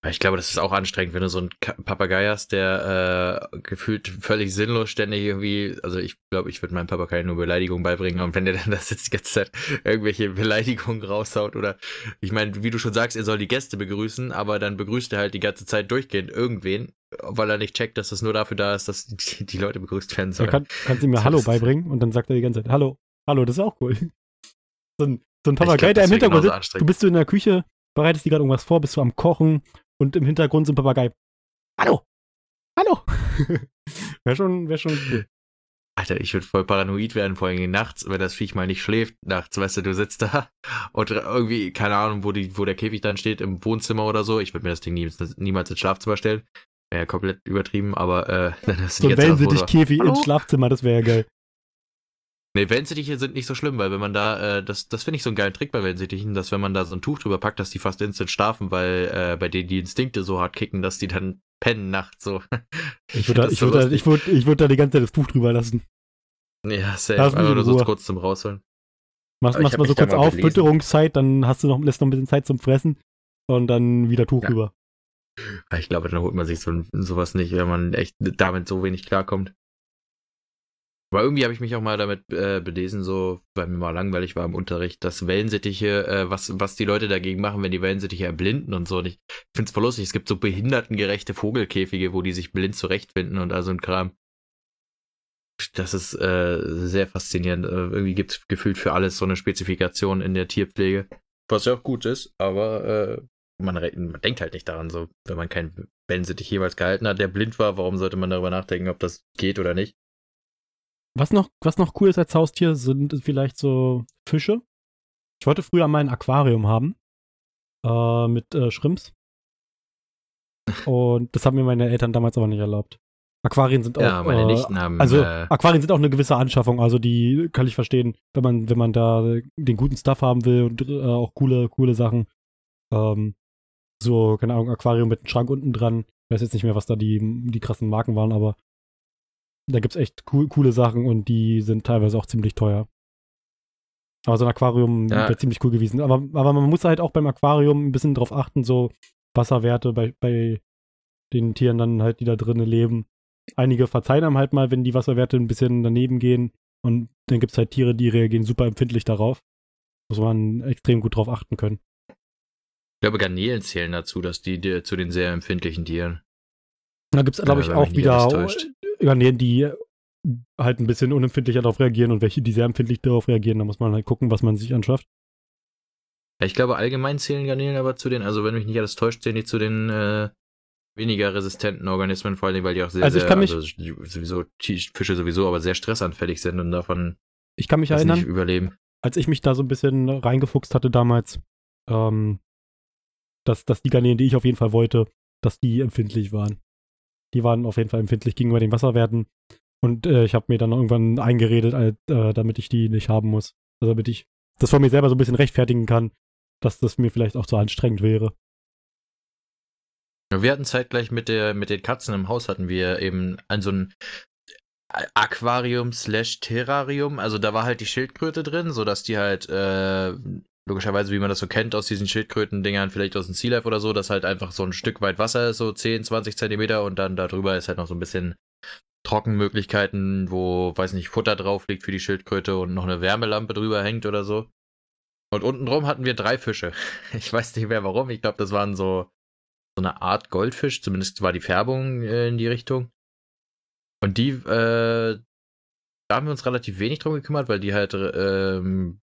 Ich glaube, das ist auch anstrengend, wenn du so einen Papagei hast, der äh, gefühlt völlig sinnlos ständig irgendwie, also ich glaube, ich würde meinem Papagei nur Beleidigungen beibringen und wenn der dann das jetzt die ganze Zeit irgendwelche Beleidigungen raushaut oder, ich meine, wie du schon sagst, er soll die Gäste begrüßen, aber dann begrüßt er halt die ganze Zeit durchgehend irgendwen, weil er nicht checkt, dass das nur dafür da ist, dass die, die Leute begrüßt werden sollen. Kann, kannst du ihm Hallo beibringen und dann sagt er die ganze Zeit Hallo, Hallo, das ist auch cool. So ein, so ein Papagei, glaub, der im Hintergrund sitzt, du bist du in der Küche, bereitest dir gerade irgendwas vor, bist du am Kochen und im Hintergrund sind Papagei. Hallo! Hallo! wäre schon, wär schon cool. Alter, ich würde voll paranoid werden, vor allem nachts, wenn das Viech mal nicht schläft. Nachts, weißt du, du sitzt da und irgendwie, keine Ahnung, wo, die, wo der Käfig dann steht, im Wohnzimmer oder so. Ich würde mir das Ding nie, niemals ins Schlafzimmer stellen. Wäre ja komplett übertrieben, aber äh, dann hast du so wenn sie dich Käfig ins Schlafzimmer, das wäre ja geil. Nee, Wellensittiche sind nicht so schlimm, weil wenn man da, äh, das, das finde ich so einen geilen Trick bei Wellensittichen, dass wenn man da so ein Tuch drüber packt, dass die fast instant schlafen, weil äh, bei denen die Instinkte so hart kicken, dass die dann pennen nachts so. Ich würde da, ich würd da, ich würd, ich würd da die ganze Zeit das Tuch drüber lassen. Ja, safe. Einfach nur so kurz zum Rausholen. Machst, machst mal so kurz auf, gelesen. Fütterungszeit, dann hast du noch, lässt noch ein bisschen Zeit zum Fressen und dann wieder Tuch ja. rüber. Ich glaube, dann holt man sich so, sowas nicht, wenn man echt damit so wenig klarkommt. Aber irgendwie habe ich mich auch mal damit äh, belesen, so, weil mir mal langweilig war im Unterricht, dass Wellensittiche, äh, was, was die Leute dagegen machen, wenn die Wellensittiche erblinden und so. Und ich finde es voll lustig. Es gibt so behindertengerechte Vogelkäfige, wo die sich blind zurechtfinden und all so ein Kram. Das ist äh, sehr faszinierend. Äh, irgendwie gibt es gefühlt für alles so eine Spezifikation in der Tierpflege. Was ja auch gut ist, aber äh, man, man, denkt halt nicht daran, so, wenn man keinen Wellensittich jeweils gehalten hat, der blind war, warum sollte man darüber nachdenken, ob das geht oder nicht? Was noch, was noch cool ist als Haustier, sind vielleicht so Fische. Ich wollte früher mal ein Aquarium haben. Äh, mit äh, Shrimps. Und das haben mir meine Eltern damals aber nicht erlaubt. Aquarien sind auch. Ja, meine äh, Nichten haben. Also äh, Aquarien sind auch eine gewisse Anschaffung. Also die kann ich verstehen, wenn man, wenn man da den guten Stuff haben will und äh, auch coole, coole Sachen. Ähm, so, keine Ahnung, Aquarium mit einem Schrank unten dran. Ich weiß jetzt nicht mehr, was da die, die krassen Marken waren, aber da gibt es echt cool, coole Sachen und die sind teilweise auch ziemlich teuer. Aber so ein Aquarium ja. wäre ziemlich cool gewesen. Aber, aber man muss halt auch beim Aquarium ein bisschen drauf achten, so Wasserwerte bei, bei den Tieren dann halt, die da drinnen leben. Einige verzeihen einem halt mal, wenn die Wasserwerte ein bisschen daneben gehen. Und dann gibt es halt Tiere, die reagieren super empfindlich darauf. Muss man extrem gut drauf achten können. Ich glaube, Garnelen zählen dazu, dass die, die zu den sehr empfindlichen Tieren. Da gibt es, glaube ich, auch wieder Garnelen, die halt ein bisschen unempfindlicher darauf reagieren und welche, die sehr empfindlich darauf reagieren. Da muss man halt gucken, was man sich anschafft. Ja, ich glaube, allgemein zählen Garnelen aber zu den, also wenn mich nicht alles täuscht, zählen die zu den äh, weniger resistenten Organismen, vor allem, weil die auch sehr, also ich sehr, kann mich, also sowieso, Fische sowieso, aber sehr stressanfällig sind und davon ich kann mich erinnern, nicht überleben. Als ich mich da so ein bisschen reingefuchst hatte damals, ähm, dass, dass die Garnelen, die ich auf jeden Fall wollte, dass die empfindlich waren. Die waren auf jeden Fall empfindlich gegenüber den Wasserwerten. Und äh, ich habe mir dann irgendwann eingeredet, äh, damit ich die nicht haben muss. Also damit ich das von mir selber so ein bisschen rechtfertigen kann, dass das mir vielleicht auch zu anstrengend wäre. Wir hatten zeitgleich mit, der, mit den Katzen im Haus hatten wir eben ein so ein Aquarium slash Terrarium. Also da war halt die Schildkröte drin, sodass die halt äh, logischerweise, wie man das so kennt aus diesen Schildkröten-Dingern, vielleicht aus dem Sea Life oder so, dass halt einfach so ein Stück weit Wasser ist, so 10, 20 Zentimeter und dann darüber ist halt noch so ein bisschen Trockenmöglichkeiten, wo, weiß nicht, Futter drauf liegt für die Schildkröte und noch eine Wärmelampe drüber hängt oder so. Und unten drum hatten wir drei Fische. Ich weiß nicht mehr warum. Ich glaube, das waren so, so eine Art Goldfisch. Zumindest war die Färbung äh, in die Richtung. Und die, äh, da haben wir uns relativ wenig drum gekümmert, weil die halt ähm,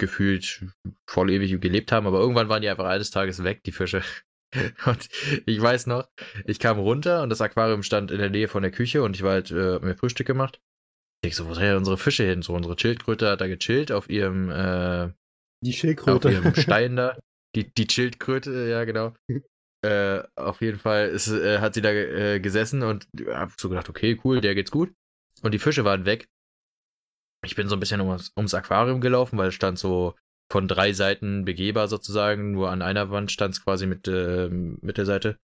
gefühlt voll ewig gelebt haben. Aber irgendwann waren die einfach eines Tages weg, die Fische. Und ich weiß noch, ich kam runter und das Aquarium stand in der Nähe von der Küche und ich war halt, äh, mir Frühstück gemacht. Ich so, wo sind denn unsere Fische hin? So, unsere Schildkröte hat da gechillt auf ihrem, äh, die Schildkröte. Auf ihrem Stein da. Die, die Schildkröte, ja, genau. äh, auf jeden Fall ist, äh, hat sie da äh, gesessen und hab so gedacht, okay, cool, der geht's gut. Und die Fische waren weg. Ich bin so ein bisschen ums, ums Aquarium gelaufen, weil es stand so von drei Seiten begehbar sozusagen. Nur an einer Wand stand es quasi mit, äh, mit der Seite.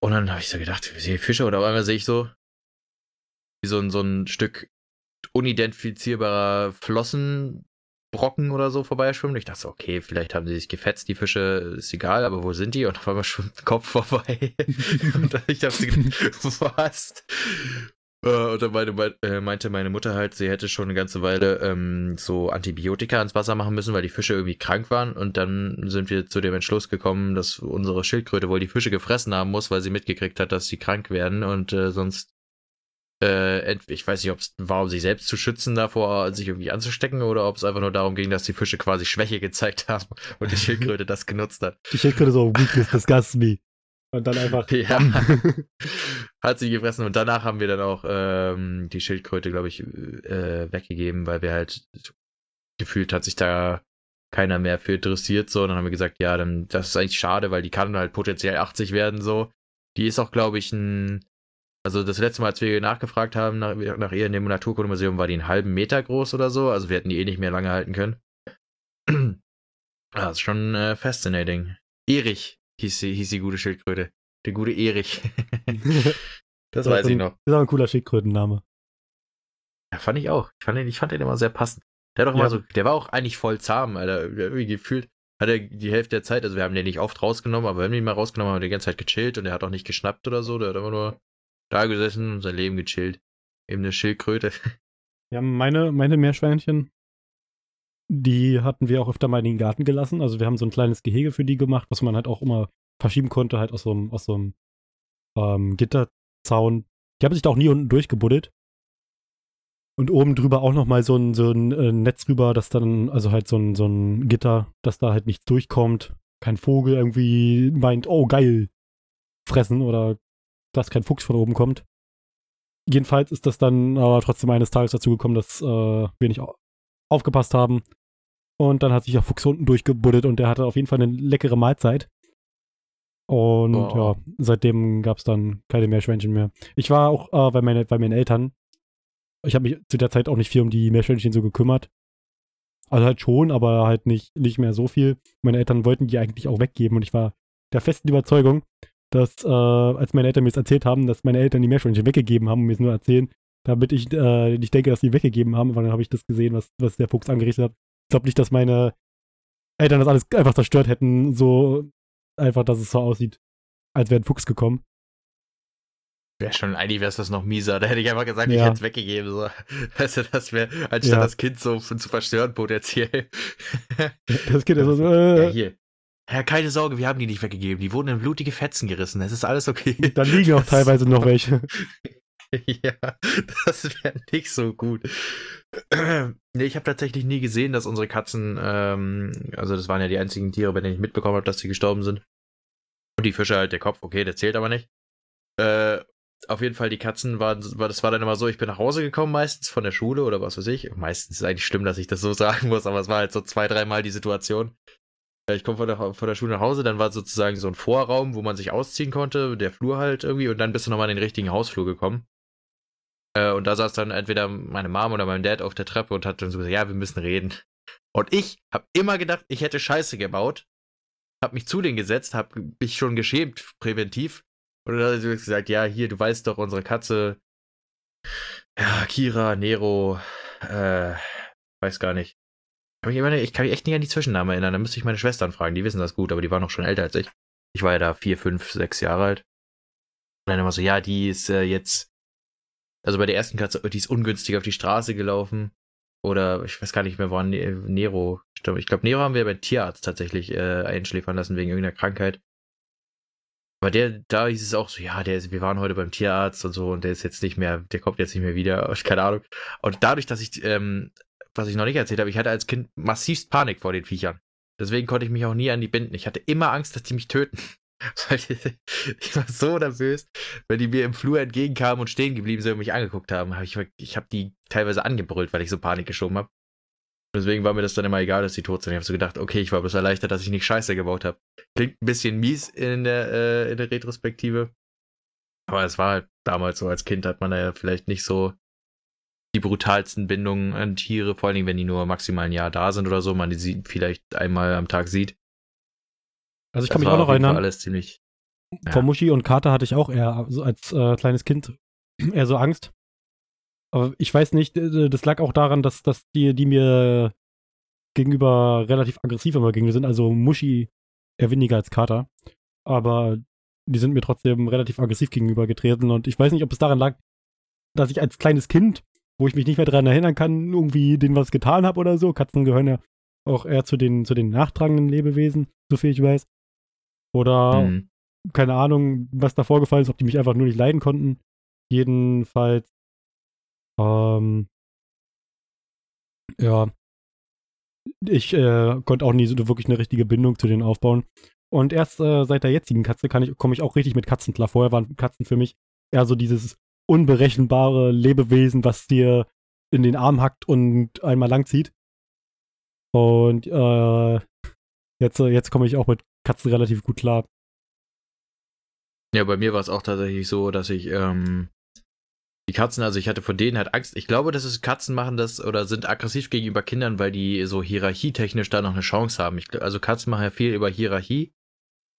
Und dann habe ich so gedacht, sehe Fische oder auf einmal sehe ich so wie so ein, so ein Stück unidentifizierbarer Flossenbrocken oder so vorbeischwimmen. Ich dachte so, okay, vielleicht haben sie sich gefetzt, die Fische, ist egal, aber wo sind die? Und auf einmal schwimmt ein Kopf vorbei. und ich gedacht, was? Äh, und dann meine, äh, meinte meine Mutter halt, sie hätte schon eine ganze Weile ähm, so Antibiotika ins Wasser machen müssen, weil die Fische irgendwie krank waren. Und dann sind wir zu dem Entschluss gekommen, dass unsere Schildkröte wohl die Fische gefressen haben muss, weil sie mitgekriegt hat, dass sie krank werden und äh, sonst äh, ich weiß nicht, ob es war, um sich selbst zu schützen davor, sich irgendwie anzustecken, oder ob es einfach nur darum ging, dass die Fische quasi Schwäche gezeigt haben und die Schildkröte das genutzt hat. Die Schildkröte so, weakness disgusts me. Und dann einfach. Ja. hat sie gefressen und danach haben wir dann auch ähm, die Schildkröte, glaube ich, äh, weggegeben, weil wir halt gefühlt hat sich da keiner mehr für interessiert, so. Und dann haben wir gesagt, ja, dann, das ist eigentlich schade, weil die kann halt potenziell 80 werden, so. Die ist auch, glaube ich, ein, also das letzte Mal, als wir nachgefragt haben nach, nach ihr in dem Naturkundemuseum, war die einen halben Meter groß oder so, also wir hätten die eh nicht mehr lange halten können. das ist schon äh, fascinating. Erich hieß die, hieß die gute Schildkröte. Der gute Erich. das, weiß ich noch. Das ist auch ein cooler Schildkrötenname. Ja, fand ich auch. Ich fand den, ich fand den immer sehr passend. Der, doch ja. so, der war auch eigentlich voll zahm, Alter. Irgendwie gefühlt hat er die Hälfte der Zeit, also wir haben den nicht oft rausgenommen, aber wenn wir ihn mal rausgenommen haben, hat er die ganze Zeit gechillt und er hat auch nicht geschnappt oder so. Der hat immer nur da gesessen und sein Leben gechillt. Eben eine Schildkröte. Ja, meine, meine Meerschweinchen, die hatten wir auch öfter mal in den Garten gelassen. Also wir haben so ein kleines Gehege für die gemacht, was man halt auch immer verschieben konnte, halt aus so einem, aus so einem ähm, Gitterzaun. Die haben sich da auch nie unten durchgebuddelt. Und oben drüber auch nochmal so ein, so ein äh, Netz rüber, dass dann, also halt so ein, so ein Gitter, dass da halt nichts durchkommt. Kein Vogel irgendwie meint, oh geil, fressen oder dass kein Fuchs von oben kommt. Jedenfalls ist das dann aber trotzdem eines Tages dazu gekommen, dass äh, wir nicht aufgepasst haben. Und dann hat sich der Fuchs unten durchgebuddelt und der hatte auf jeden Fall eine leckere Mahlzeit. Und oh. ja, seitdem gab es dann keine Meerschweinchen mehr. Ich war auch äh, bei, meine, bei meinen Eltern. Ich habe mich zu der Zeit auch nicht viel um die Meerschweinchen so gekümmert. Also halt schon, aber halt nicht, nicht mehr so viel. Meine Eltern wollten die eigentlich auch weggeben und ich war der festen Überzeugung, dass, äh, als meine Eltern mir das erzählt haben, dass meine Eltern die Meerschweinchen weggegeben haben und mir es nur erzählen, damit ich äh, nicht denke, dass sie weggegeben haben, weil dann habe ich das gesehen, was, was der Fuchs angerichtet hat. Ich glaube nicht, dass meine Eltern das alles einfach zerstört hätten, so einfach, dass es so aussieht, als wäre ein Fuchs gekommen. Wäre schon, eigentlich wäre es das noch mieser. Da hätte ich einfach gesagt, ja. ich hätte es weggegeben. So. Weißt du, das wäre, anstatt ja. das Kind so zu verstören potenziell. Das Kind ist so, äh, ja, hier. Ja, keine Sorge, wir haben die nicht weggegeben. Die wurden in blutige Fetzen gerissen. Es ist alles okay. Da liegen auch teilweise noch welche. ja, das wäre nicht so gut. nee, ich habe tatsächlich nie gesehen, dass unsere Katzen, ähm, also das waren ja die einzigen Tiere, bei denen ich mitbekommen habe, dass sie gestorben sind. Und die Fische halt, der Kopf, okay, der zählt aber nicht. Äh, auf jeden Fall, die Katzen waren, das war dann immer so, ich bin nach Hause gekommen meistens von der Schule oder was weiß ich. Meistens ist eigentlich schlimm, dass ich das so sagen muss, aber es war halt so zwei, dreimal die Situation. Ich komme von der, von der Schule nach Hause, dann war sozusagen so ein Vorraum, wo man sich ausziehen konnte, der Flur halt irgendwie, und dann bist du nochmal in den richtigen Hausflur gekommen. Äh, und da saß dann entweder meine Mom oder mein Dad auf der Treppe und hat dann so gesagt, ja, wir müssen reden. Und ich habe immer gedacht, ich hätte Scheiße gebaut, habe mich zu denen gesetzt, habe mich schon geschämt präventiv und dann hat sie gesagt, ja, hier, du weißt doch, unsere Katze, ja, Kira, Nero, äh, weiß gar nicht. Ich kann, mich, ich kann mich echt nicht an die Zwischennamen erinnern. Da müsste ich meine Schwestern fragen. Die wissen das gut, aber die waren noch schon älter als ich. Ich war ja da vier, fünf, sechs Jahre alt. Und dann immer so, ja, die ist äh, jetzt, also bei der ersten Katze, die ist ungünstig auf die Straße gelaufen. Oder ich weiß gar nicht mehr, wo ne Nero. Ich glaube, glaub, Nero haben wir beim Tierarzt tatsächlich äh, einschläfern lassen wegen irgendeiner Krankheit. Aber der, da hieß es auch so, ja, der ist, wir waren heute beim Tierarzt und so und der ist jetzt nicht mehr, der kommt jetzt nicht mehr wieder, keine Ahnung. Und dadurch, dass ich, ähm, was ich noch nicht erzählt habe, ich hatte als Kind massivst Panik vor den Viechern. Deswegen konnte ich mich auch nie an die binden. Ich hatte immer Angst, dass die mich töten. ich war so nervös, wenn die mir im Flur entgegenkamen und stehen geblieben sind und mich angeguckt haben. Hab ich ich habe die teilweise angebrüllt, weil ich so Panik geschoben habe. Deswegen war mir das dann immer egal, dass die tot sind. Ich habe so gedacht, okay, ich war bloß erleichtert, dass ich nicht Scheiße gebaut habe. Klingt ein bisschen mies in der, äh, in der Retrospektive. Aber es war halt damals so, als Kind hat man da ja vielleicht nicht so die brutalsten Bindungen an Tiere, vor allen Dingen, wenn die nur maximal ein Jahr da sind oder so, man die vielleicht einmal am Tag sieht. Also ich kann mich auch noch erinnern. Alles ziemlich. Ja. Vor Muschi und Kater hatte ich auch eher so als äh, kleines Kind eher so Angst. Aber ich weiß nicht, das lag auch daran, dass, dass die, die mir gegenüber relativ aggressiv immer gegenüber sind. Also Muschi eher weniger als Kater. Aber die sind mir trotzdem relativ aggressiv gegenüber getreten. Und ich weiß nicht, ob es daran lag, dass ich als kleines Kind, wo ich mich nicht mehr daran erinnern kann, irgendwie denen was getan habe oder so. Katzen gehören ja auch eher zu den, zu den nachtragenden Lebewesen, so viel ich weiß. Oder mhm. keine Ahnung, was da vorgefallen ist, ob die mich einfach nur nicht leiden konnten. Jedenfalls ähm, ja. Ich äh, konnte auch nie so wirklich eine richtige Bindung zu denen aufbauen. Und erst äh, seit der jetzigen Katze ich, komme ich auch richtig mit Katzen klar. Vorher waren Katzen für mich eher so dieses unberechenbare Lebewesen, was dir in den Arm hackt und einmal langzieht. Und äh, jetzt, jetzt komme ich auch mit Katzen relativ gut klar. Ja, bei mir war es auch tatsächlich so, dass ich ähm, die Katzen, also ich hatte von denen halt Angst. Ich glaube, dass es Katzen machen das oder sind aggressiv gegenüber Kindern, weil die so hierarchietechnisch da noch eine Chance haben. Ich, also Katzen machen ja viel über Hierarchie,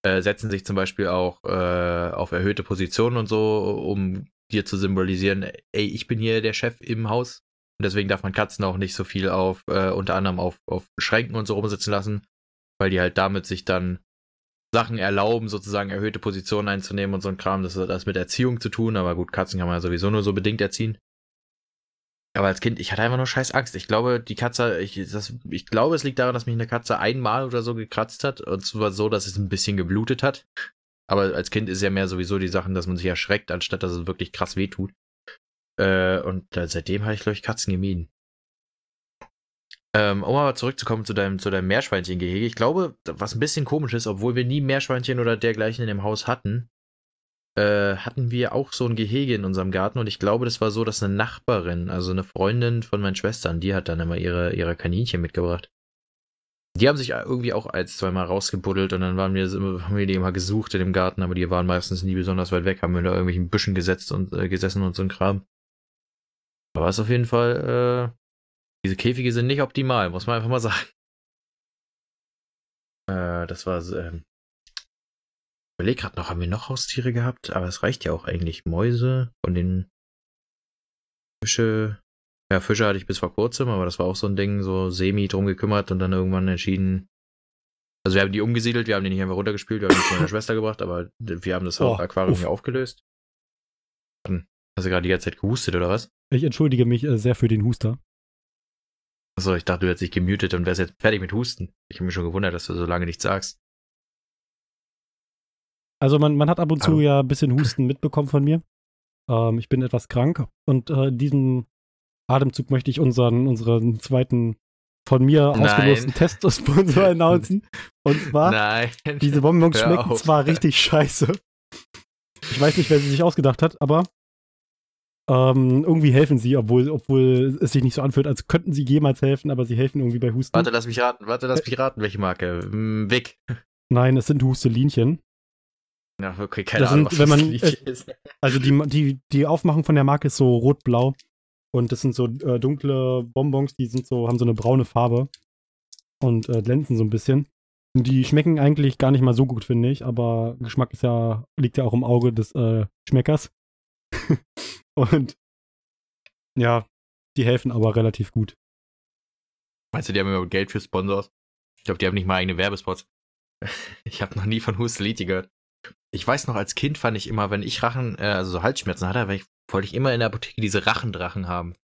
äh, setzen sich zum Beispiel auch äh, auf erhöhte Positionen und so, um dir zu symbolisieren, ey, ich bin hier der Chef im Haus. Und deswegen darf man Katzen auch nicht so viel auf, äh, unter anderem auf, auf Schränken und so rumsitzen lassen, weil die halt damit sich dann Sachen erlauben, sozusagen erhöhte Positionen einzunehmen und so ein Kram. Das hat das mit Erziehung zu tun, aber gut, Katzen kann man ja sowieso nur so bedingt erziehen. Aber als Kind, ich hatte einfach nur scheiß Angst. Ich glaube, die Katze, ich, das, ich glaube, es liegt daran, dass mich eine Katze einmal oder so gekratzt hat. Und zwar so, dass es ein bisschen geblutet hat. Aber als Kind ist ja mehr sowieso die Sachen, dass man sich erschreckt, anstatt dass es wirklich krass wehtut. Äh, und seitdem habe ich, glaube ich, Katzen gemieden. Ähm, um aber zurückzukommen zu deinem, zu deinem Meerschweinchen-Gehege. Ich glaube, was ein bisschen komisch ist, obwohl wir nie Meerschweinchen oder dergleichen in dem Haus hatten, äh, hatten wir auch so ein Gehege in unserem Garten und ich glaube, das war so, dass eine Nachbarin, also eine Freundin von meinen Schwestern, die hat dann immer ihre, ihre Kaninchen mitgebracht. Die haben sich irgendwie auch ein, zweimal rausgebuddelt und dann waren wir, haben wir die immer gesucht in dem Garten, aber die waren meistens nie besonders weit weg, haben wir da irgendwelchen Büschen gesetzt und äh, gesessen und so ein Kram. Aber es ist auf jeden Fall äh, diese Käfige sind nicht optimal, muss man einfach mal sagen. Äh, das war. Ähm, ich überlege gerade noch, haben wir noch Haustiere gehabt? Aber es reicht ja auch eigentlich. Mäuse von den Fische. Ja, Fische hatte ich bis vor kurzem, aber das war auch so ein Ding, so semi drum gekümmert und dann irgendwann entschieden. Also wir haben die umgesiedelt, wir haben die nicht einfach runtergespielt, wir haben die zu meiner Schwester gebracht, aber wir haben das oh, Aquarium hier aufgelöst. Hast du gerade die ganze Zeit gehustet oder was? Ich entschuldige mich äh, sehr für den Huster. Achso, ich dachte, du hättest dich gemutet und wärst jetzt fertig mit Husten. Ich habe mich schon gewundert, dass du so lange nichts sagst. Also man, man hat ab und zu ja ein bisschen Husten mitbekommen von mir. Ähm, ich bin etwas krank und äh, in diesem Atemzug möchte ich unseren, unseren zweiten von mir ausgelosten Testsponsor announcen. Und zwar, Nein. diese Bonbons schmecken zwar richtig scheiße. Ich weiß nicht, wer sie sich ausgedacht hat, aber ähm, irgendwie helfen sie, obwohl, obwohl es sich nicht so anfühlt, als könnten sie jemals helfen, aber sie helfen irgendwie bei Husten. Warte, lass mich raten, warte, lass mich raten, welche Marke? Hm, Wick. Nein, es sind Hustelinchen. Ja, okay, keine das Ahnung, sind, wenn man, äh, Also die, die, die Aufmachung von der Marke ist so rot-blau und das sind so äh, dunkle Bonbons, die sind so, haben so eine braune Farbe. und äh, glänzen so ein bisschen. Und die schmecken eigentlich gar nicht mal so gut, finde ich, aber Geschmack ist ja, liegt ja auch im Auge des äh, Schmeckers. und ja, die helfen aber relativ gut. Meinst du, die haben immer Geld für Sponsors? Ich glaube, die haben nicht mal eigene Werbespots. Ich habe noch nie von Husteliti gehört. Ich weiß noch, als Kind fand ich immer, wenn ich Rachen, äh, also so Halsschmerzen hatte, ich, wollte ich immer in der Apotheke diese Rachendrachen haben.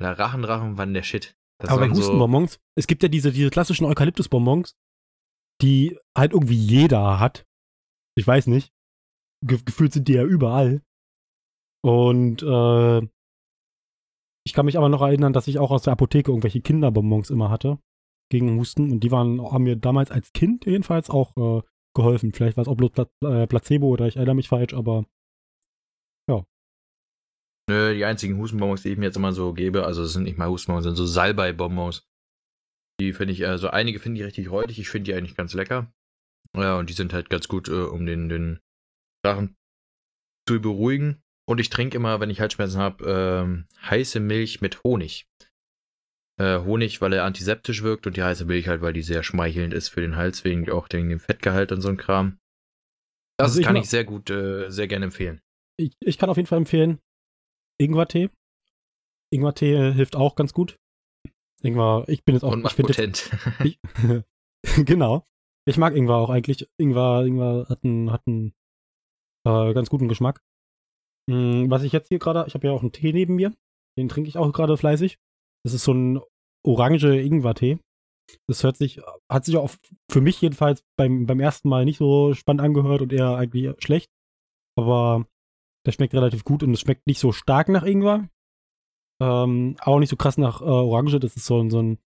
Der Rachendrachen waren der Shit. Das Aber bei Hustenbonbons, so es gibt ja diese, diese klassischen Eukalyptusbonbons, die halt irgendwie jeder hat. Ich weiß nicht. Ge gefühlt sind die ja überall. Und äh, ich kann mich aber noch erinnern, dass ich auch aus der Apotheke irgendwelche Kinderbonbons immer hatte gegen Husten. Und die waren, haben mir damals als Kind jedenfalls auch äh, geholfen. Vielleicht war es auch bloß Pla äh, Placebo oder ich erinnere mich falsch, aber ja. Nö, die einzigen Hustenbonbons, die ich mir jetzt immer so gebe, also es sind nicht mal Hustenbonbons, sind so Salbei-Bonbons. Die finde ich, also einige finde ich richtig räudig, ich finde die eigentlich ganz lecker. Ja, und die sind halt ganz gut, äh, um den, den Sachen zu beruhigen. Und ich trinke immer, wenn ich Halsschmerzen habe, ähm, heiße Milch mit Honig. Äh, Honig, weil er antiseptisch wirkt und die heiße Milch halt, weil die sehr schmeichelnd ist für den Hals, wegen auch dem Fettgehalt und so ein Kram. Das also kann ich sehr gut, äh, sehr gerne empfehlen. Ich, ich kann auf jeden Fall empfehlen Ingwertee. Ingwertee hilft auch ganz gut. Ingwer, ich bin jetzt auch. Und macht ich potent. Jetzt, ich, genau. Ich mag Ingwer auch eigentlich. Ingwer, Ingwer hat einen, hat einen äh, ganz guten Geschmack. Hm, was ich jetzt hier gerade, ich habe ja auch einen Tee neben mir. Den trinke ich auch gerade fleißig. Das ist so ein orange Ingwer-Tee. Das hört sich, hat sich auch für mich jedenfalls beim, beim ersten Mal nicht so spannend angehört und eher eigentlich schlecht. Aber der schmeckt relativ gut und es schmeckt nicht so stark nach Ingwer. Ähm, auch nicht so krass nach äh, Orange. Das ist so, so, ein,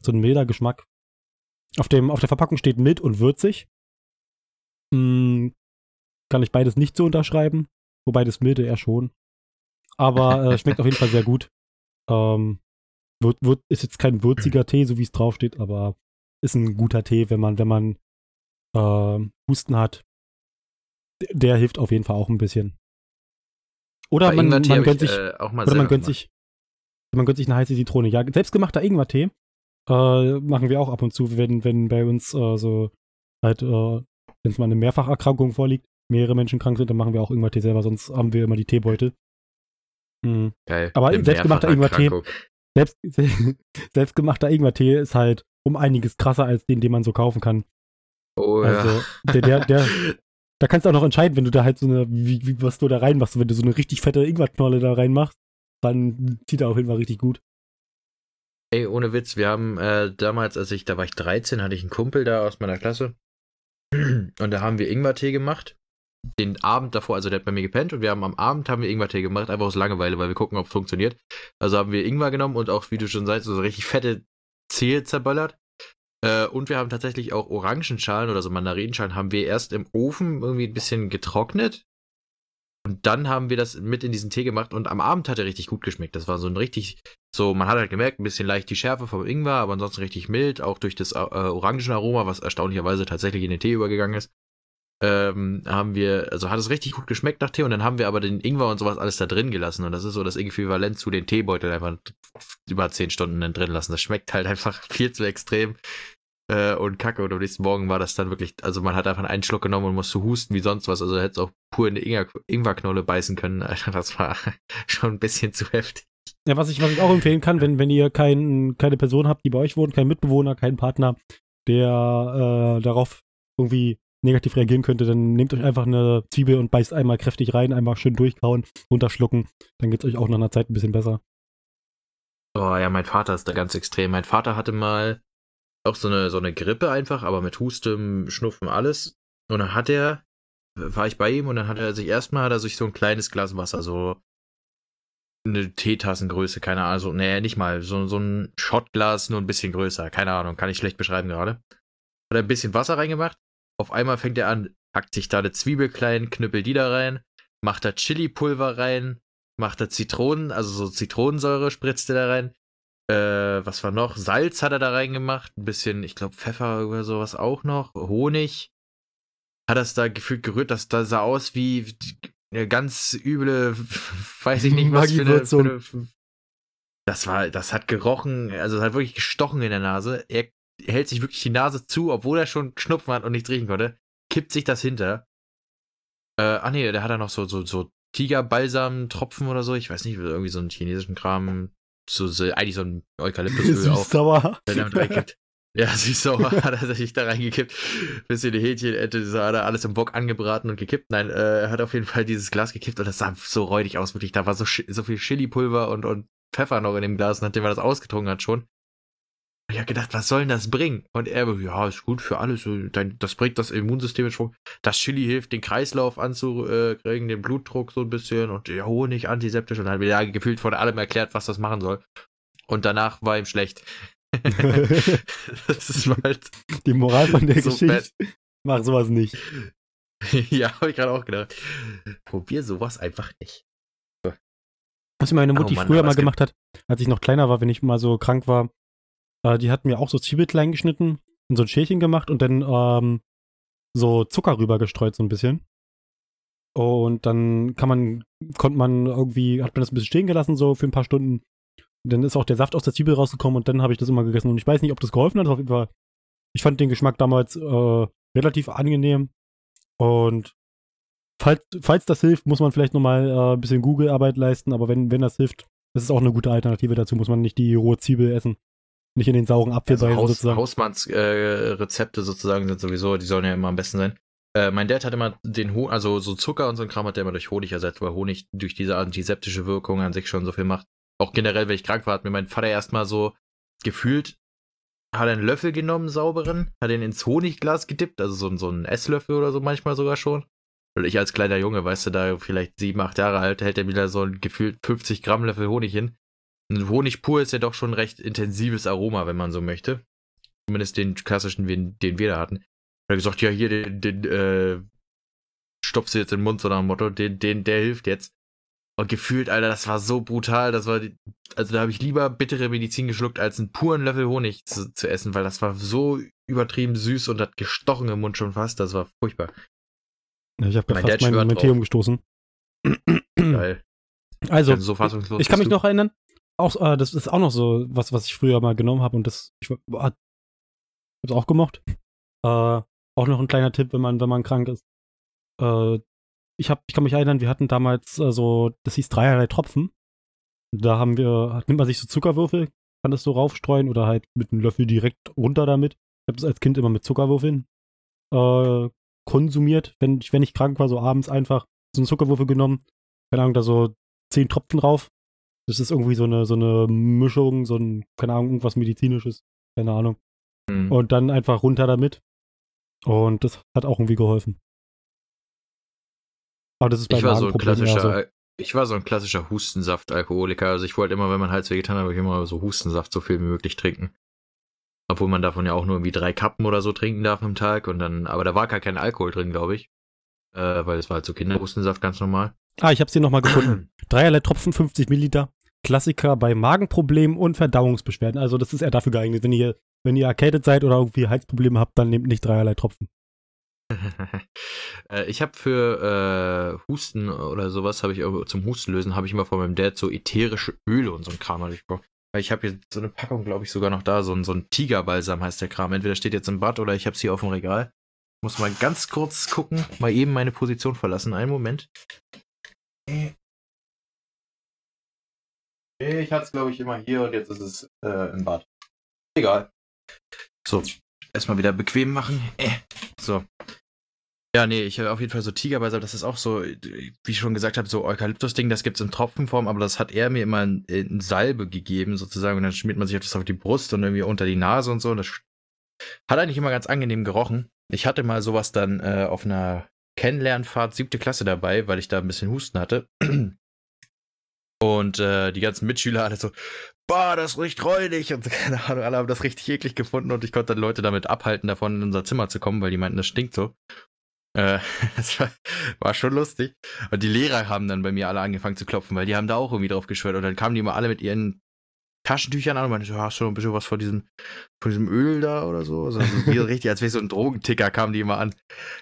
so ein milder Geschmack. Auf, dem, auf der Verpackung steht mild und würzig. Hm, kann ich beides nicht so unterschreiben. Wobei das milde eher schon. Aber äh, schmeckt auf jeden Fall sehr gut. Ähm, wird, wird, ist jetzt kein würziger Tee, so wie es draufsteht, aber ist ein guter Tee, wenn man, wenn man äh, Husten hat. Der, der hilft auf jeden Fall auch ein bisschen. Oder man, man, gönnt sich, äh, oder man gönnt sich, man gönnt sich eine heiße Zitrone. Ja, selbstgemachter Ingwertee äh, machen wir auch ab und zu, wenn, wenn bei uns äh, so halt, äh, wenn es mal eine Mehrfacherkrankung vorliegt, mehrere Menschen krank sind, dann machen wir auch Ingwertee selber, sonst haben wir immer die Teebeutel. Mhm. Geil. Aber selbstgemachter Ingwertee, selbst, selbstgemachter Ingwertee ist halt um einiges krasser als den, den man so kaufen kann. Oh also, ja. der, der, der, da kannst du auch noch entscheiden, wenn du da halt so eine, wie, wie, was du da reinmachst. Wenn du so eine richtig fette Ingwerknolle da reinmachst, dann zieht er auf jeden Fall richtig gut. Ey, ohne Witz, wir haben äh, damals, als ich, da war ich 13, hatte ich einen Kumpel da aus meiner Klasse. Und da haben wir Ingwertee gemacht. Den Abend davor, also der hat bei mir gepennt und wir haben am Abend haben wir Ingwertee gemacht, einfach aus Langeweile, weil wir gucken, ob es funktioniert. Also haben wir Ingwer genommen und auch, wie du schon sagst, so richtig fette Zehe zerböllert. Äh, und wir haben tatsächlich auch Orangenschalen oder so Mandarinenschalen haben wir erst im Ofen irgendwie ein bisschen getrocknet. Und dann haben wir das mit in diesen Tee gemacht und am Abend hat er richtig gut geschmeckt. Das war so ein richtig, so, man hat halt gemerkt, ein bisschen leicht die Schärfe vom Ingwer, aber ansonsten richtig mild, auch durch das äh, Orangenaroma, was erstaunlicherweise tatsächlich in den Tee übergegangen ist. Ähm, haben wir, also hat es richtig gut geschmeckt nach Tee und dann haben wir aber den Ingwer und sowas alles da drin gelassen und das ist so das Äquivalent zu den Teebeutel einfach über 10 Stunden dann drin lassen. Das schmeckt halt einfach viel zu extrem äh, und Kacke. Und am nächsten Morgen war das dann wirklich, also man hat einfach einen Schluck genommen und musste husten wie sonst was. Also hätte es auch pur in eine Ingwerknolle beißen können. Das war schon ein bisschen zu heftig. Ja, was ich, was ich auch empfehlen kann, wenn, wenn ihr kein, keine Person habt, die bei euch wohnt, keinen Mitbewohner, keinen Partner, der äh, darauf irgendwie negativ reagieren könnte, dann nehmt euch einfach eine Zwiebel und beißt einmal kräftig rein, einmal schön durchkauen, runterschlucken. Dann geht es euch auch nach einer Zeit ein bisschen besser. Oh ja, mein Vater ist da ganz extrem. Mein Vater hatte mal auch so eine, so eine Grippe einfach, aber mit Husten, Schnupfen, alles. Und dann hat er, war ich bei ihm und dann hat er sich erstmal, er sich so ein kleines Glas Wasser, so eine Teetassengröße, keine Ahnung, so, nee, nicht mal, so, so ein Shotglas, nur ein bisschen größer, keine Ahnung, kann ich schlecht beschreiben gerade. Hat er ein bisschen Wasser reingemacht, auf einmal fängt er an, packt sich da eine Zwiebel klein, knüppelt die da rein, macht da Chili-Pulver rein, macht da Zitronen, also so Zitronensäure spritzt er da rein, äh, was war noch? Salz hat er da reingemacht. Ein bisschen, ich glaube, Pfeffer oder sowas auch noch. Honig. Hat das da gefühlt gerührt, dass da sah aus wie eine ganz üble, weiß ich nicht was für eine, für eine, Das war, das hat gerochen, also es hat wirklich gestochen in der Nase. Er hält sich wirklich die Nase zu, obwohl er schon Schnupfen hat und nichts riechen konnte, kippt sich das hinter. Äh, ah nee, der hat da noch so, so, so Tigerbalsam-Tropfen oder so, ich weiß nicht, irgendwie so einen chinesischen Kram, so, so eigentlich so ein Eukalyptusöl auch. Süß-sauer. der damit reingekippt. Ja, süß-sauer hat er sich da reingekippt. Bisschen die Hähnchenette, das hat er alles im Bock angebraten und gekippt. Nein, äh, er hat auf jeden Fall dieses Glas gekippt und das sah so räudig aus, wirklich. Da war so, so viel Chili-Pulver und, und Pfeffer noch in dem Glas, nachdem er das ausgetrunken hat schon. Ich habe gedacht, was soll denn das bringen? Und er, ja, ist gut für alles. Das bringt das Immunsystem in Schwung. Das Chili hilft, den Kreislauf anzukriegen, den Blutdruck so ein bisschen und der Honig antiseptisch. Und dann hat mir ja gefühlt von allem erklärt, was das machen soll. Und danach war ihm schlecht. das ist halt. Die Moral von der So Geschichte. Mach sowas nicht. ja, habe ich gerade auch gedacht. Probier sowas einfach nicht. Was meine Oh Mutti Mann, früher mal gemacht hat, als ich noch kleiner war, wenn ich mal so krank war, äh, die hat mir auch so Zwiebel klein geschnitten, in so ein Schälchen gemacht und dann ähm, so Zucker rüber gestreut, so ein bisschen. Und dann kann man, konnte man irgendwie, hat man das ein bisschen stehen gelassen, so für ein paar Stunden. Und dann ist auch der Saft aus der Zwiebel rausgekommen und dann habe ich das immer gegessen. Und ich weiß nicht, ob das geholfen hat, auf jeden Fall. Ich fand den Geschmack damals äh, relativ angenehm. Und falls, falls das hilft, muss man vielleicht nochmal äh, ein bisschen Google-Arbeit leisten, aber wenn, wenn das hilft, das ist auch eine gute Alternative dazu, muss man nicht die rohe Zwiebel essen. Nicht in den sauren Apfel Also Haus, sozusagen. Hausmannsrezepte äh, Rezepte sozusagen sind sowieso, die sollen ja immer am besten sein. Äh, mein Dad hat immer den Honig, also so Zucker und so ein Kram hat er immer durch Honig ersetzt, weil Honig durch diese antiseptische Wirkung an sich schon so viel macht. Auch generell, wenn ich krank war, hat mir mein Vater erstmal so gefühlt, hat er einen Löffel genommen, sauberen, hat ihn ins Honigglas gedippt, also so, so einen Esslöffel oder so manchmal sogar schon. Weil ich als kleiner Junge, weißt du, da vielleicht sieben, acht Jahre alt, hält er wieder so ein gefühlt 50 Gramm Löffel Honig hin. Und Honig pur ist ja doch schon ein recht intensives Aroma, wenn man so möchte. Zumindest den klassischen, den, den wir da hatten. Er hat gesagt, ja, hier, den, den äh, stopfst du jetzt in den Mund, so nach dem Motto, den, den, der hilft jetzt. Und gefühlt, Alter, das war so brutal, das war, also da habe ich lieber bittere Medizin geschluckt, als einen puren Löffel Honig zu, zu essen, weil das war so übertrieben süß und hat gestochen im Mund schon fast, das war furchtbar. Ja, ich habe gerade fast mein, mein Tee umgestoßen. Geil. Also, so fassungslos ich kann mich du. noch erinnern, auch, äh, das ist auch noch so was, was ich früher mal genommen habe und das, ich habe es auch gemocht. Äh, auch noch ein kleiner Tipp, wenn man, wenn man krank ist. Äh, ich, hab, ich kann mich erinnern, wir hatten damals äh, so, das hieß dreierlei Tropfen. Da haben wir, nimmt man sich so Zuckerwürfel, kann das so raufstreuen oder halt mit einem Löffel direkt runter damit. Ich habe das als Kind immer mit Zuckerwürfeln äh, konsumiert, wenn ich, wenn ich krank war, so abends einfach so einen Zuckerwürfel genommen, keine Ahnung, da so zehn Tropfen drauf. Das ist irgendwie so eine, so eine Mischung, so ein, keine Ahnung, irgendwas medizinisches, keine Ahnung. Hm. Und dann einfach runter damit. Und das hat auch irgendwie geholfen. Aber das ist bei Ich war so ein klassischer, ich war so ein klassischer Hustensaft-Alkoholiker. Also ich wollte immer, wenn man Hals wehgetan hat, habe ich immer so Hustensaft so viel wie möglich trinken. Obwohl man davon ja auch nur irgendwie drei Kappen oder so trinken darf am Tag und dann, aber da war gar kein Alkohol drin, glaube ich. Äh, weil es war halt so Kinderhustensaft ganz normal. Ah, ich hab's hier nochmal gefunden. Dreierlei Tropfen, 50 Milliliter. Klassiker bei Magenproblemen und Verdauungsbeschwerden. Also das ist eher dafür geeignet. Wenn ihr, wenn ihr erkältet seid oder irgendwie Halsprobleme habt, dann nehmt nicht dreierlei Tropfen. äh, ich habe für äh, Husten oder sowas, habe ich zum Hustenlösen, habe ich immer von meinem Dad so ätherische Öle und so ein Kram ich ich habe hier so eine Packung, glaube ich, sogar noch da, so ein, so ein Tigerbalsam heißt der Kram. Entweder steht jetzt im Bad oder ich habe es hier auf dem Regal. Muss mal ganz kurz gucken, mal eben meine Position verlassen. Einen Moment. Ich hatte es, glaube ich, immer hier und jetzt ist es äh, im Bad. Egal. So, erstmal wieder bequem machen. Äh. So. Ja, nee, ich habe auf jeden Fall so Tigerbalsam, das ist auch so, wie ich schon gesagt habe, so Eukalyptus-Ding, das gibt's in Tropfenform, aber das hat er mir immer in, in Salbe gegeben, sozusagen, und dann schmiert man sich das auf die Brust und irgendwie unter die Nase und so, und das hat eigentlich immer ganz angenehm gerochen. Ich hatte mal sowas dann äh, auf einer Kennenlernfahrt siebte Klasse dabei, weil ich da ein bisschen Husten hatte. Und äh, die ganzen Mitschüler alle so, boah, das riecht räudig und keine Ahnung, alle haben das richtig eklig gefunden und ich konnte dann Leute damit abhalten, davon in unser Zimmer zu kommen, weil die meinten, das stinkt so. Äh, das war, war schon lustig. Und die Lehrer haben dann bei mir alle angefangen zu klopfen, weil die haben da auch irgendwie drauf geschwört und dann kamen die immer alle mit ihren Taschentüchern an und meinten so, hast du noch ein bisschen was von diesem, von diesem Öl da oder so? Also, also wie richtig, als wäre so ein Drogenticker, kamen die immer an.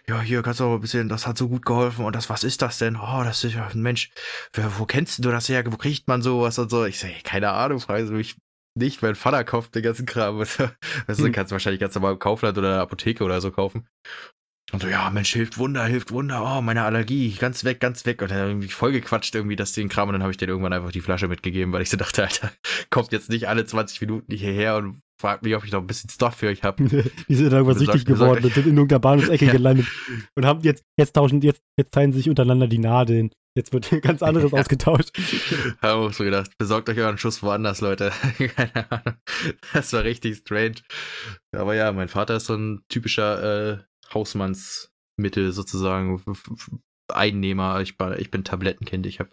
Ja, hier kannst du auch ein bisschen, das hat so gut geholfen und das, was ist das denn? Oh, das ist ja ein Mensch, wer, wo kennst du das her? Wo kriegt man sowas und so? Ich sage, keine Ahnung, frage sie mich. nicht. Mein Vater kauft den ganzen Kram. Weißt du, Hm. kannst du wahrscheinlich ganz normal im Kaufland oder in der Apotheke oder so kaufen. Und so, ja, Mensch, hilft Wunder, hilft Wunder. Oh, meine Allergie, ganz weg, ganz weg. Und dann irgendwie vollgequatscht irgendwie, dass den Kram. Und dann habe ich dir irgendwann einfach die Flasche mitgegeben, weil ich so dachte, Alter, kommt jetzt nicht alle 20 Minuten hierher und fragt mich, ob ich noch ein bisschen Stuff für euch habe. die sind irgendwas süchtig geworden und sind in irgendeiner Bahnhofsecke Ja. gelandet und haben jetzt, jetzt tauschen, jetzt, jetzt teilen sich untereinander die Nadeln. Jetzt wird ganz anderes ausgetauscht. Habe auch so gedacht, besorgt euch euren Schuss woanders, Leute. Keine Ahnung. Das war richtig strange. Aber ja, mein Vater ist so ein typischer äh, Hausmannsmittel sozusagen. Einnehmer. Ich, ich bin Tablettenkind. Ich habe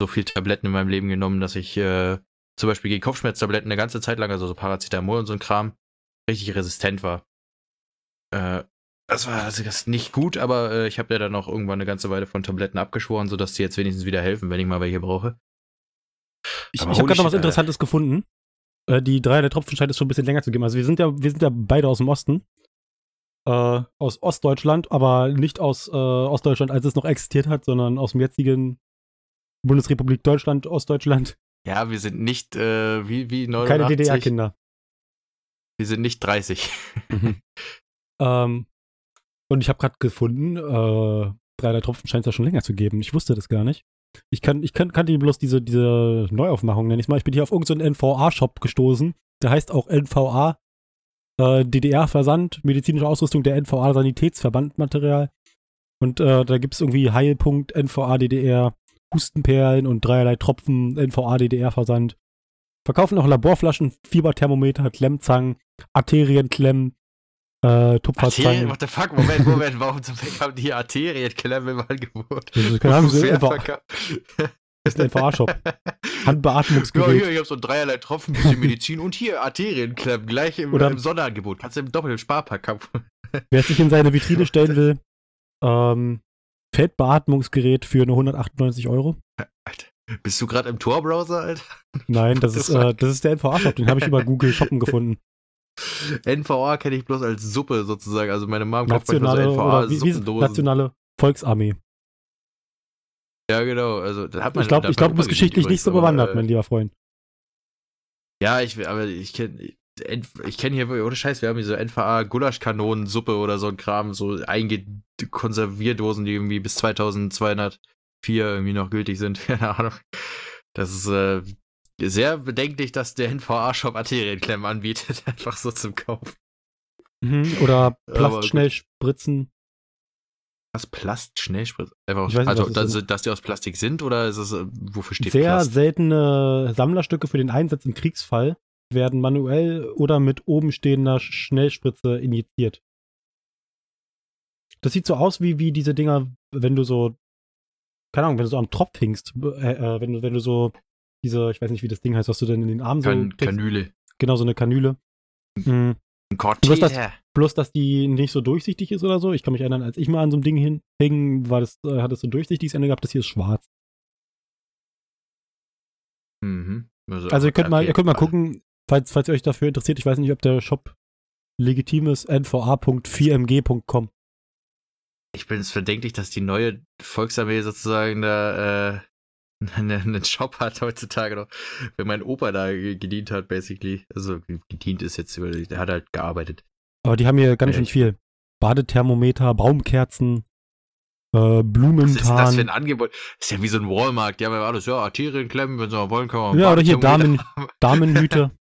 so viel Tabletten in meinem Leben genommen, dass ich äh, zum Beispiel gegen Kopfschmerztabletten eine ganze Zeit lang, also so Paracetamol und so ein Kram, richtig resistent war. Äh, das war also das nicht gut, aber äh, ich habe ja dann auch irgendwann eine ganze Weile von Tabletten abgeschworen, sodass die jetzt wenigstens wieder helfen, wenn ich mal welche brauche. Ich, ich habe gerade noch was Interessantes gefunden. Äh, die drei der Tropfen scheint es schon ein bisschen länger zu geben. Also wir sind ja, wir sind ja beide aus dem Osten. Äh, aus Ostdeutschland, aber nicht aus äh, Ostdeutschland, als es noch existiert hat, sondern aus dem jetzigen Bundesrepublik Deutschland, Ostdeutschland. Ja, wir sind nicht, äh, wie, wie 89. Keine DDR-Kinder. Wir sind nicht 30. Ähm, und ich habe gerade gefunden, äh, drei der Tropfen scheint es ja schon länger zu geben. Ich wusste das gar nicht. Ich, kann, ich kann, kannte bloß diese, diese Neuaufmachung, nenne ich mal. Ich bin hier auf irgendeinen NVA-Shop gestoßen. Der heißt auch NVA. Äh, DDR-Versand, medizinische Ausrüstung der NVA Sanitätsverbandmaterial. Und äh, da gibt es irgendwie Heilpunkt NVA DDR, Hustenperlen und dreierlei Tropfen NVA DDR-Versand. Verkaufen auch Laborflaschen, Fieberthermometer, Klemmzangen, Arterienklemmen, äh, Arterien, Tupferzangen. what the fuck, Moment, Moment, warum zum Fick haben die Arterienklemmen im Angebot? Das kann- haben sie einfach- ist ein NVA-Shop. Ja, Handbeatmungsgerät. hier, ich hab so dreierlei Tropfen, bisschen Medizin und hier Arterienklemmen, gleich im, Oder- im Sonderangebot. Kannst du im doppelten Sparpack kaufen. Wer sich in seine Vitrine stellen will, ähm, Feldbeatmungsgerät für nur 198 Euro. Alter, bist du gerade im Tor-Browser, Alter? Nein, das ist, äh, das ist der NVA-Shop, den habe ich über Google Shoppen gefunden. NVA kenne ich bloß als Suppe sozusagen. Also meine Mom kauft manchmal so? NVA-Suppendosen. Nationale Volksarmee. Ja, genau. Also, das hat man, Ich glaube, ich hat glaub, mein du geschichtlich nicht so bewandert, äh, mein lieber Freund. Ja, ich, aber ich kenne ich kenne hier, ohne Scheiß, wir haben hier so NVA Gulaschkanonensuppe oder so ein Kram, so eingekonservierdosen, die irgendwie bis 2204 irgendwie noch gültig sind. Keine Ahnung. Das ist äh, sehr bedenklich, dass der NVA-Shop Arterienklemmen anbietet, einfach so zum Kauf. Mhm. Oder. Plastschnellspritzen. Was Plast Schnellspritz? Einfach, Ich weiß nicht, also, dass, dass die aus Plastik sind oder ist es, äh, wofür steht Sehr Plast? seltene Sammlerstücke für den Einsatz im Kriegsfall werden manuell oder mit oben stehender Schnellspritze injiziert. Das sieht so aus wie, wie diese Dinger, wenn du so, keine Ahnung, wenn du so am Tropf hingst, äh, äh, wenn, du, wenn du so diese, ich weiß nicht, wie das Ding heißt, was du denn in den Arm so Kan kriegst. Kanüle. Genau, so eine Kanüle. Mhm. Ein Bloß das- Cortese. Bloß, dass die nicht so durchsichtig ist oder so. Ich kann mich erinnern, als ich mal an so einem Ding hin- hing, war das, äh, hat es so ein durchsichtiges Ende gehabt, das hier ist schwarz. Mhm. Also ihr könnt mal, ihr könnt mal gucken, falls, falls ihr euch dafür interessiert. Ich weiß nicht, ob der Shop legitim ist, nva.4mg.com. Ich bin es verdenklich, dass die neue Volksarmee sozusagen da äh, einen, Shop hat heutzutage noch. Wenn mein Opa da ge- gedient hat, basically. Also gedient ist jetzt, der hat halt gearbeitet. Aber die haben hier ganz Ja, schön viel. Badethermometer, Baumkerzen, äh, Was ist das für ein Angebot? Das ist ja wie so ein Walmart. Die haben ja alles, ja, Arterienklemmen, wenn sie mal wollen, kann man Ja, oder hier Badethermometer Damenhüte.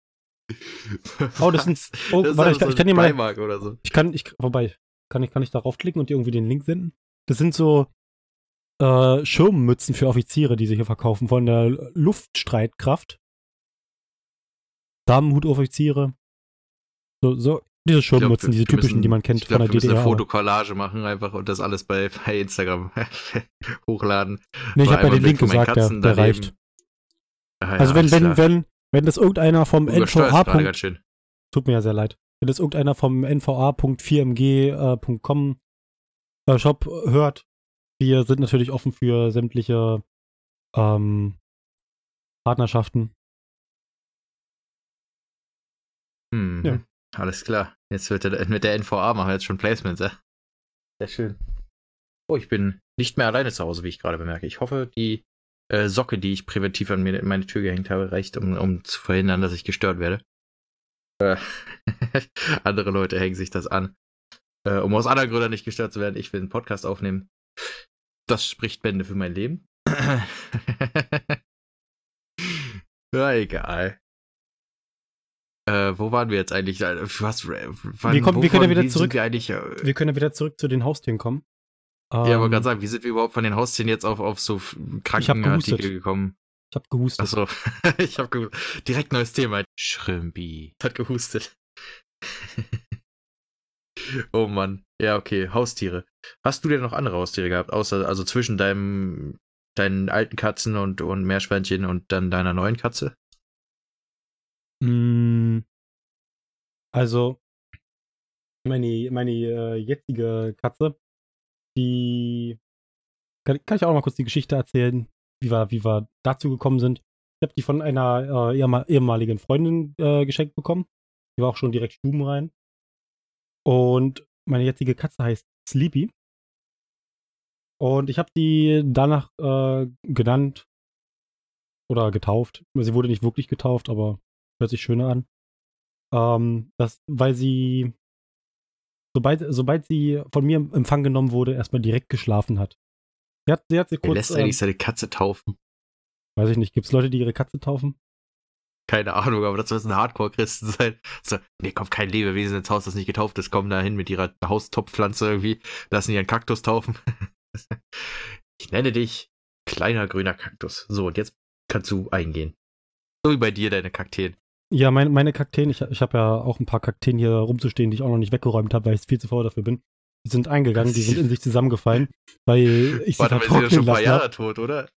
Oh, das sind. Oh, das warte, ich, kann- so ich kann dir mal. So. Ich kann, ich, wobei, kann ich, kann ich darauf klicken und dir irgendwie den Link senden? Das sind so äh, Schirmmützen für Offiziere, die sie hier verkaufen, von der Luftstreitkraft. Damenhutoffiziere. So, so, diese glaub, Schirmmützen, wir- diese wir typischen, müssen- die man kennt glaub, von der wir müssen DDR. eine aber- Fotokollage machen einfach und das alles bei, bei Instagram hochladen. Nee, ich habe ja den Link gesagt, der, der reicht. Ah, ja, Also wenn, wenn, wenn, wenn das irgendeiner vom NVA. Tut mir ja sehr leid. Wenn das irgendeiner vom nva.4mg.com äh, Shop hört, wir sind natürlich offen für sämtliche ähm, Partnerschaften. Hm, Ja. Alles klar. Jetzt wird der, mit der NVA machen wir jetzt schon Placements, ja? Sehr schön. Oh, ich bin nicht mehr alleine zu Hause, wie ich gerade bemerke. Ich hoffe, die äh, Socke, die ich präventiv an mir in meine Tür gehängt habe, reicht, um, um zu verhindern, dass ich gestört werde. Äh, andere Leute hängen sich das an, äh, um aus anderen Gründen nicht gestört zu werden. Ich will einen Podcast aufnehmen. Das spricht Bände für mein Leben. ja, egal. Äh, wo waren wir jetzt eigentlich? Äh, was, wann, wir, kommen, wir können ja wieder zurück. Wir, äh, wir können ja wieder zurück zu den Haustieren kommen. Ja, ähm, aber gerade sagen, wie sind wir überhaupt von den Haustieren jetzt auf, auf so Krankenartikel gekommen? Ich hab gehustet. Achso, ich hab gehustet. Direkt neues Thema. Schrimbi. Hat gehustet. oh Mann. Ja, okay. Haustiere. Hast du denn noch andere Haustiere gehabt? Außer, also zwischen deinem, deinen alten Katzen und, und Meerschweinchen und dann deiner neuen Katze? Mm, also, meine, meine äh, jetzige Katze, die kann, kann, ich auch mal kurz die Geschichte erzählen, wie wir, wie wir dazu gekommen sind. Ich habe die von einer äh, ehemaligen Freundin äh, geschenkt bekommen. Die war auch schon direkt stubenrein. Und meine jetzige Katze heißt Sleepy. Und ich habe die danach äh, genannt oder getauft. Sie wurde nicht wirklich getauft, aber hört sich schöner an. Ähm, das, weil sie sobald, sobald sie von mir im Empfang genommen wurde, erstmal direkt geschlafen hat. Sie hat, sie hat sie kurz, Wer lässt eigentlich ähm, seine Katze taufen? Weiß ich nicht. Gibt es Leute, die ihre Katze taufen? Keine Ahnung, aber das müssen Hardcore-Christen sein. So, nee, kommt kein Lebewesen ins Haus, das nicht getauft ist. Kommen da hin mit ihrer Haustopfpflanze irgendwie. Lassen ihren Kaktus taufen. ich nenne dich kleiner grüner Kaktus. So, und jetzt kannst du eingehen. So wie bei dir, deine Kakteen. Ja, meine, meine Kakteen, ich, ich habe ja auch ein paar Kakteen hier rumzustehen, die ich auch noch nicht weggeräumt habe, weil ich viel zu faul dafür bin. Die sind eingegangen, die sind in sich zusammengefallen, weil ich sie Warte, sind ja schon ein paar Jahre tot, oder?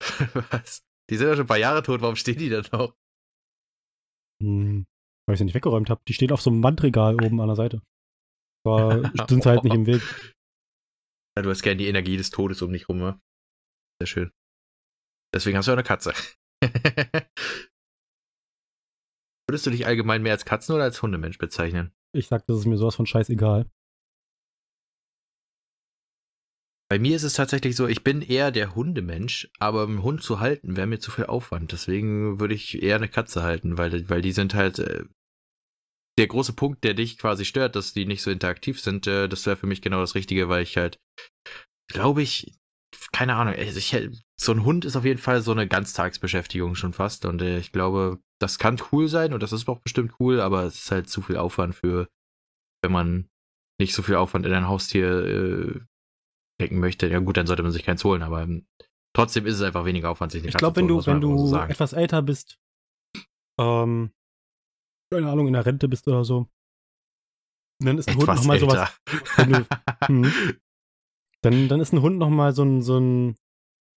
Was? Die sind ja schon ein paar Jahre tot, warum stehen die denn noch? Hm, weil ich sie nicht weggeräumt habe. Die stehen auf so einem Wandregal oben an der Seite. Aber sind sie halt nicht im Weg. Ja, du hast gern die Energie des Todes um dich rum, ne? Sehr schön. Deswegen hast du ja eine Katze. Würdest du dich allgemein mehr als Katzen- oder als Hundemensch bezeichnen? Ich sag, das ist mir sowas von scheißegal. Bei mir ist es tatsächlich so, ich bin eher der Hundemensch, aber einen Hund zu halten wäre mir zu viel Aufwand. Deswegen würde ich eher eine Katze halten, weil, weil die sind halt äh, der große Punkt, der dich quasi stört, dass die nicht so interaktiv sind. Äh, das wäre für mich genau das Richtige, weil ich halt, glaube ich, keine Ahnung, also ich, so ein Hund ist auf jeden Fall so eine Ganztagsbeschäftigung schon fast und äh, ich glaube, das kann cool sein und das ist auch bestimmt cool, aber es ist halt zu viel Aufwand für, wenn man nicht so viel Aufwand in ein Haustier stecken möchte. Ja gut, dann sollte man sich keins holen, aber ähm, trotzdem ist es einfach weniger Aufwand, sich eine Ich glaube, wenn du, wenn du so etwas älter bist, ähm, keine Ahnung, in der Rente bist oder so, dann ist ein Hund nochmal sowas. Du, hm, dann, dann ist ein Hund nochmal so ein, so ein,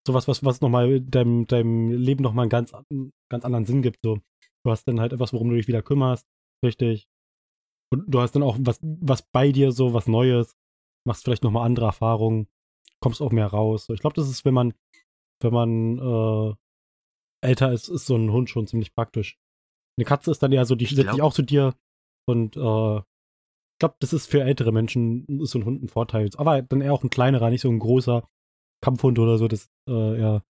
sowas, was, was nochmal deinem, deinem Leben nochmal einen ganz, ganz anderen Sinn gibt. So. Du hast dann halt etwas, worum du dich wieder kümmerst, richtig. Und du hast dann auch was, was bei dir, so was Neues, machst vielleicht nochmal andere Erfahrungen, kommst auch mehr raus. Ich glaube, das ist, wenn man, wenn man äh, älter ist, ist so ein Hund schon ziemlich praktisch. Eine Katze ist dann eher so, die setzt sich auch zu dir und äh, glaube, das ist für ältere Menschen ist so ein Hund ein Vorteil. Aber dann eher auch ein kleinerer, nicht so ein großer Kampfhund oder so. Das ist äh, eher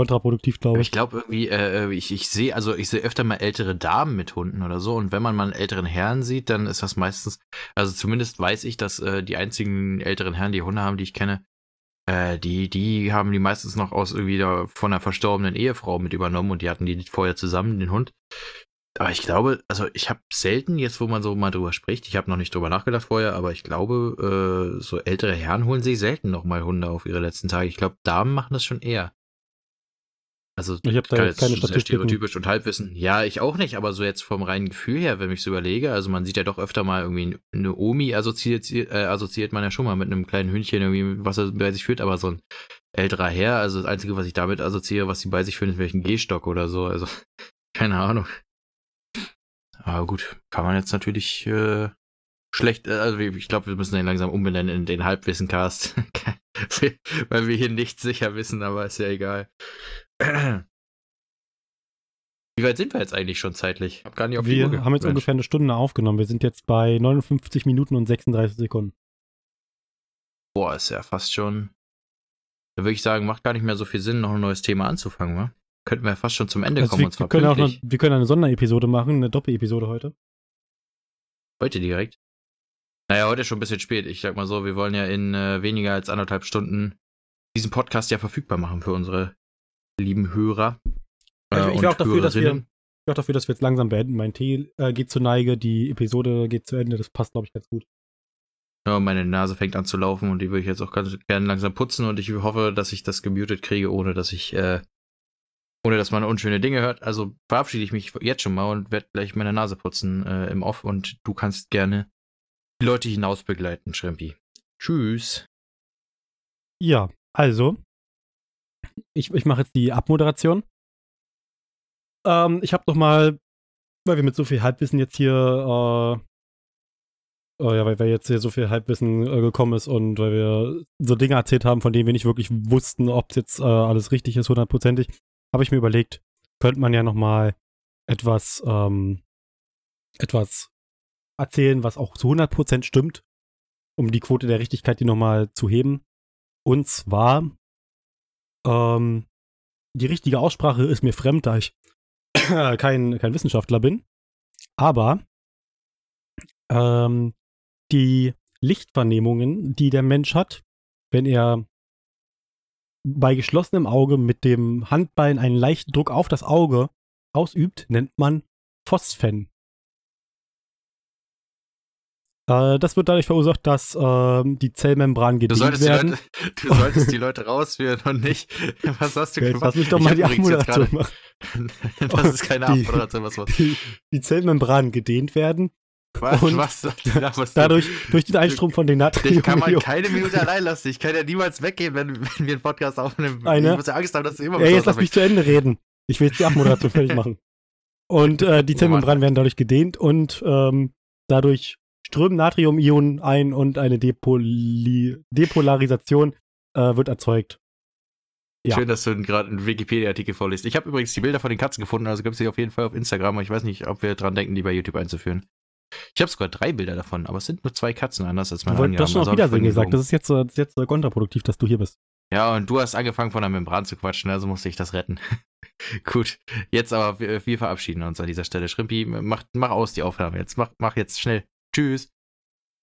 kontraproduktiv, glaube ich. Ich glaube irgendwie, äh, ich, ich sehe, also ich sehe öfter mal ältere Damen mit Hunden oder so. Und wenn man mal einen älteren Herrn sieht, dann ist das meistens, also zumindest weiß ich, dass äh, die einzigen älteren Herren, die Hunde haben, die ich kenne, äh, die, die haben die meistens noch aus irgendwie da von einer verstorbenen Ehefrau mit übernommen und die hatten die vorher zusammen, den Hund. Aber ich glaube, also ich habe selten, jetzt wo man so mal drüber spricht, ich habe noch nicht drüber nachgedacht vorher, aber ich glaube, äh, so ältere Herren holen sich selten nochmal Hunde auf ihre letzten Tage. Ich glaube, Damen machen das schon eher. Also ich habe da jetzt keine Statistiken. stereotypisch und Halbwissen. Ja, ich auch nicht, aber so jetzt vom reinen Gefühl her, wenn ich so überlege, also man sieht ja doch öfter mal irgendwie eine Omi assoziiert, äh, assoziiert man ja schon mal mit einem kleinen Hündchen irgendwie, was er bei sich führt, aber so ein älterer Herr, also das Einzige, was ich damit assoziiere, was sie bei sich führen, ist ein Gehstock oder so, also keine Ahnung. Aber gut, kann man jetzt natürlich äh, schlecht, äh, also ich glaube, wir müssen den langsam umbenennen in den Halbwissencast. Weil wir hier nicht sicher wissen, aber ist ja egal. Wie weit sind wir jetzt eigentlich schon zeitlich? Hab gar nicht auf wir die Uhr haben jetzt Mensch. ungefähr eine Stunde aufgenommen. Wir sind jetzt bei 59 Minuten und 36 Sekunden. Boah, ist ja fast schon Da würde ich sagen, macht gar nicht mehr so viel Sinn, noch ein neues Thema anzufangen, wa? Könnten wir fast schon zum Ende Also kommen wir, und zwar wir, können auch noch, wir können eine Sonderepisode machen, eine Doppelepisode heute. Heute direkt. Naja, heute ist schon ein bisschen spät. Ich sag mal so, wir wollen ja in äh, weniger als anderthalb Stunden diesen Podcast ja verfügbar machen für unsere lieben Hörer. Also ich wäre auch dafür, dass wir, auch dafür, dass wir jetzt langsam beenden. Mein Tee äh, geht zur Neige, die Episode geht zu Ende. Das passt, glaube ich, ganz gut. Ja, meine Nase fängt an zu laufen und die würde ich jetzt auch ganz gerne langsam putzen und ich hoffe, dass ich das gemutet kriege, ohne dass ich, äh, ohne dass man unschöne Dinge hört. Also verabschiede ich mich jetzt schon mal und werde gleich meine Nase putzen äh, im Off und du kannst gerne die Leute hinaus begleiten, Schrimpi. Tschüss. Ja, also, ich, ich mache jetzt die Abmoderation. Ähm, ich habe noch mal, weil wir mit so viel Halbwissen jetzt hier, äh, äh, ja, weil, weil jetzt hier so viel Halbwissen äh, gekommen ist und weil wir so Dinge erzählt haben, von denen wir nicht wirklich wussten, ob es jetzt äh, alles richtig ist, hundertprozentig, habe ich mir überlegt, könnte man ja noch mal etwas, ähm, etwas erzählen, was auch zu 100% stimmt, um die Quote der Richtigkeit die noch mal zu heben. Und zwar, ähm, die richtige Aussprache ist mir fremd, da ich kein, kein Wissenschaftler bin. Aber ähm, die Lichtvernehmungen, die der Mensch hat, wenn er bei geschlossenem Auge mit dem Handballen einen leichten Druck auf das Auge ausübt, nennt man Phosphen. Äh, das wird dadurch verursacht, dass ähm, die Zellmembran Du gedehnt die werden. Leute, du solltest die Leute rausführen und nicht. Was hast du gemacht? lass mich doch Ich mal die Abmoderation machen. Das ist keine Die- Abmoderation, was was. Die, die Zellmembranen gedehnt werden. Was, Und was, was Dadurch, durch den Einstrom von den Dich kann man Natrium. keine Minute allein lassen. Ich kann ja niemals weggehen, wenn, wenn wir einen Podcast aufnehmen. Eine- Ich muss ja Angst haben, dass du immer Ey, was jetzt lass mich zu Ende reden. Ich will jetzt die Abmoderation fertig machen. Und äh, die Oh. Zellmembranen werden dadurch gedehnt und ähm, dadurch strömen Natriumionen ein und eine Depoli Depolarisation äh, wird erzeugt. Ja. Schön, dass du gerade einen Wikipedia-Artikel vorliest. Ich habe übrigens die Bilder von den Katzen gefunden, also gibt es die auf jeden Fall auf Instagram. Ich weiß nicht, ob wir dran denken, die bei YouTube einzuführen. Ich habe sogar drei Bilder davon, aber es sind nur zwei Katzen, anders als Du meine wolltest das schon auf Also Wiedersehen gesagt. Das ist jetzt, das ist jetzt kontraproduktiv, dass du hier bist. Ja, und du hast angefangen von der Membran zu quatschen, also musste ich das retten. Gut, jetzt aber wir, wir verabschieden uns an dieser Stelle. Schrimpi, mach, mach aus die Aufnahme jetzt. Mach, mach jetzt schnell. Tschüss.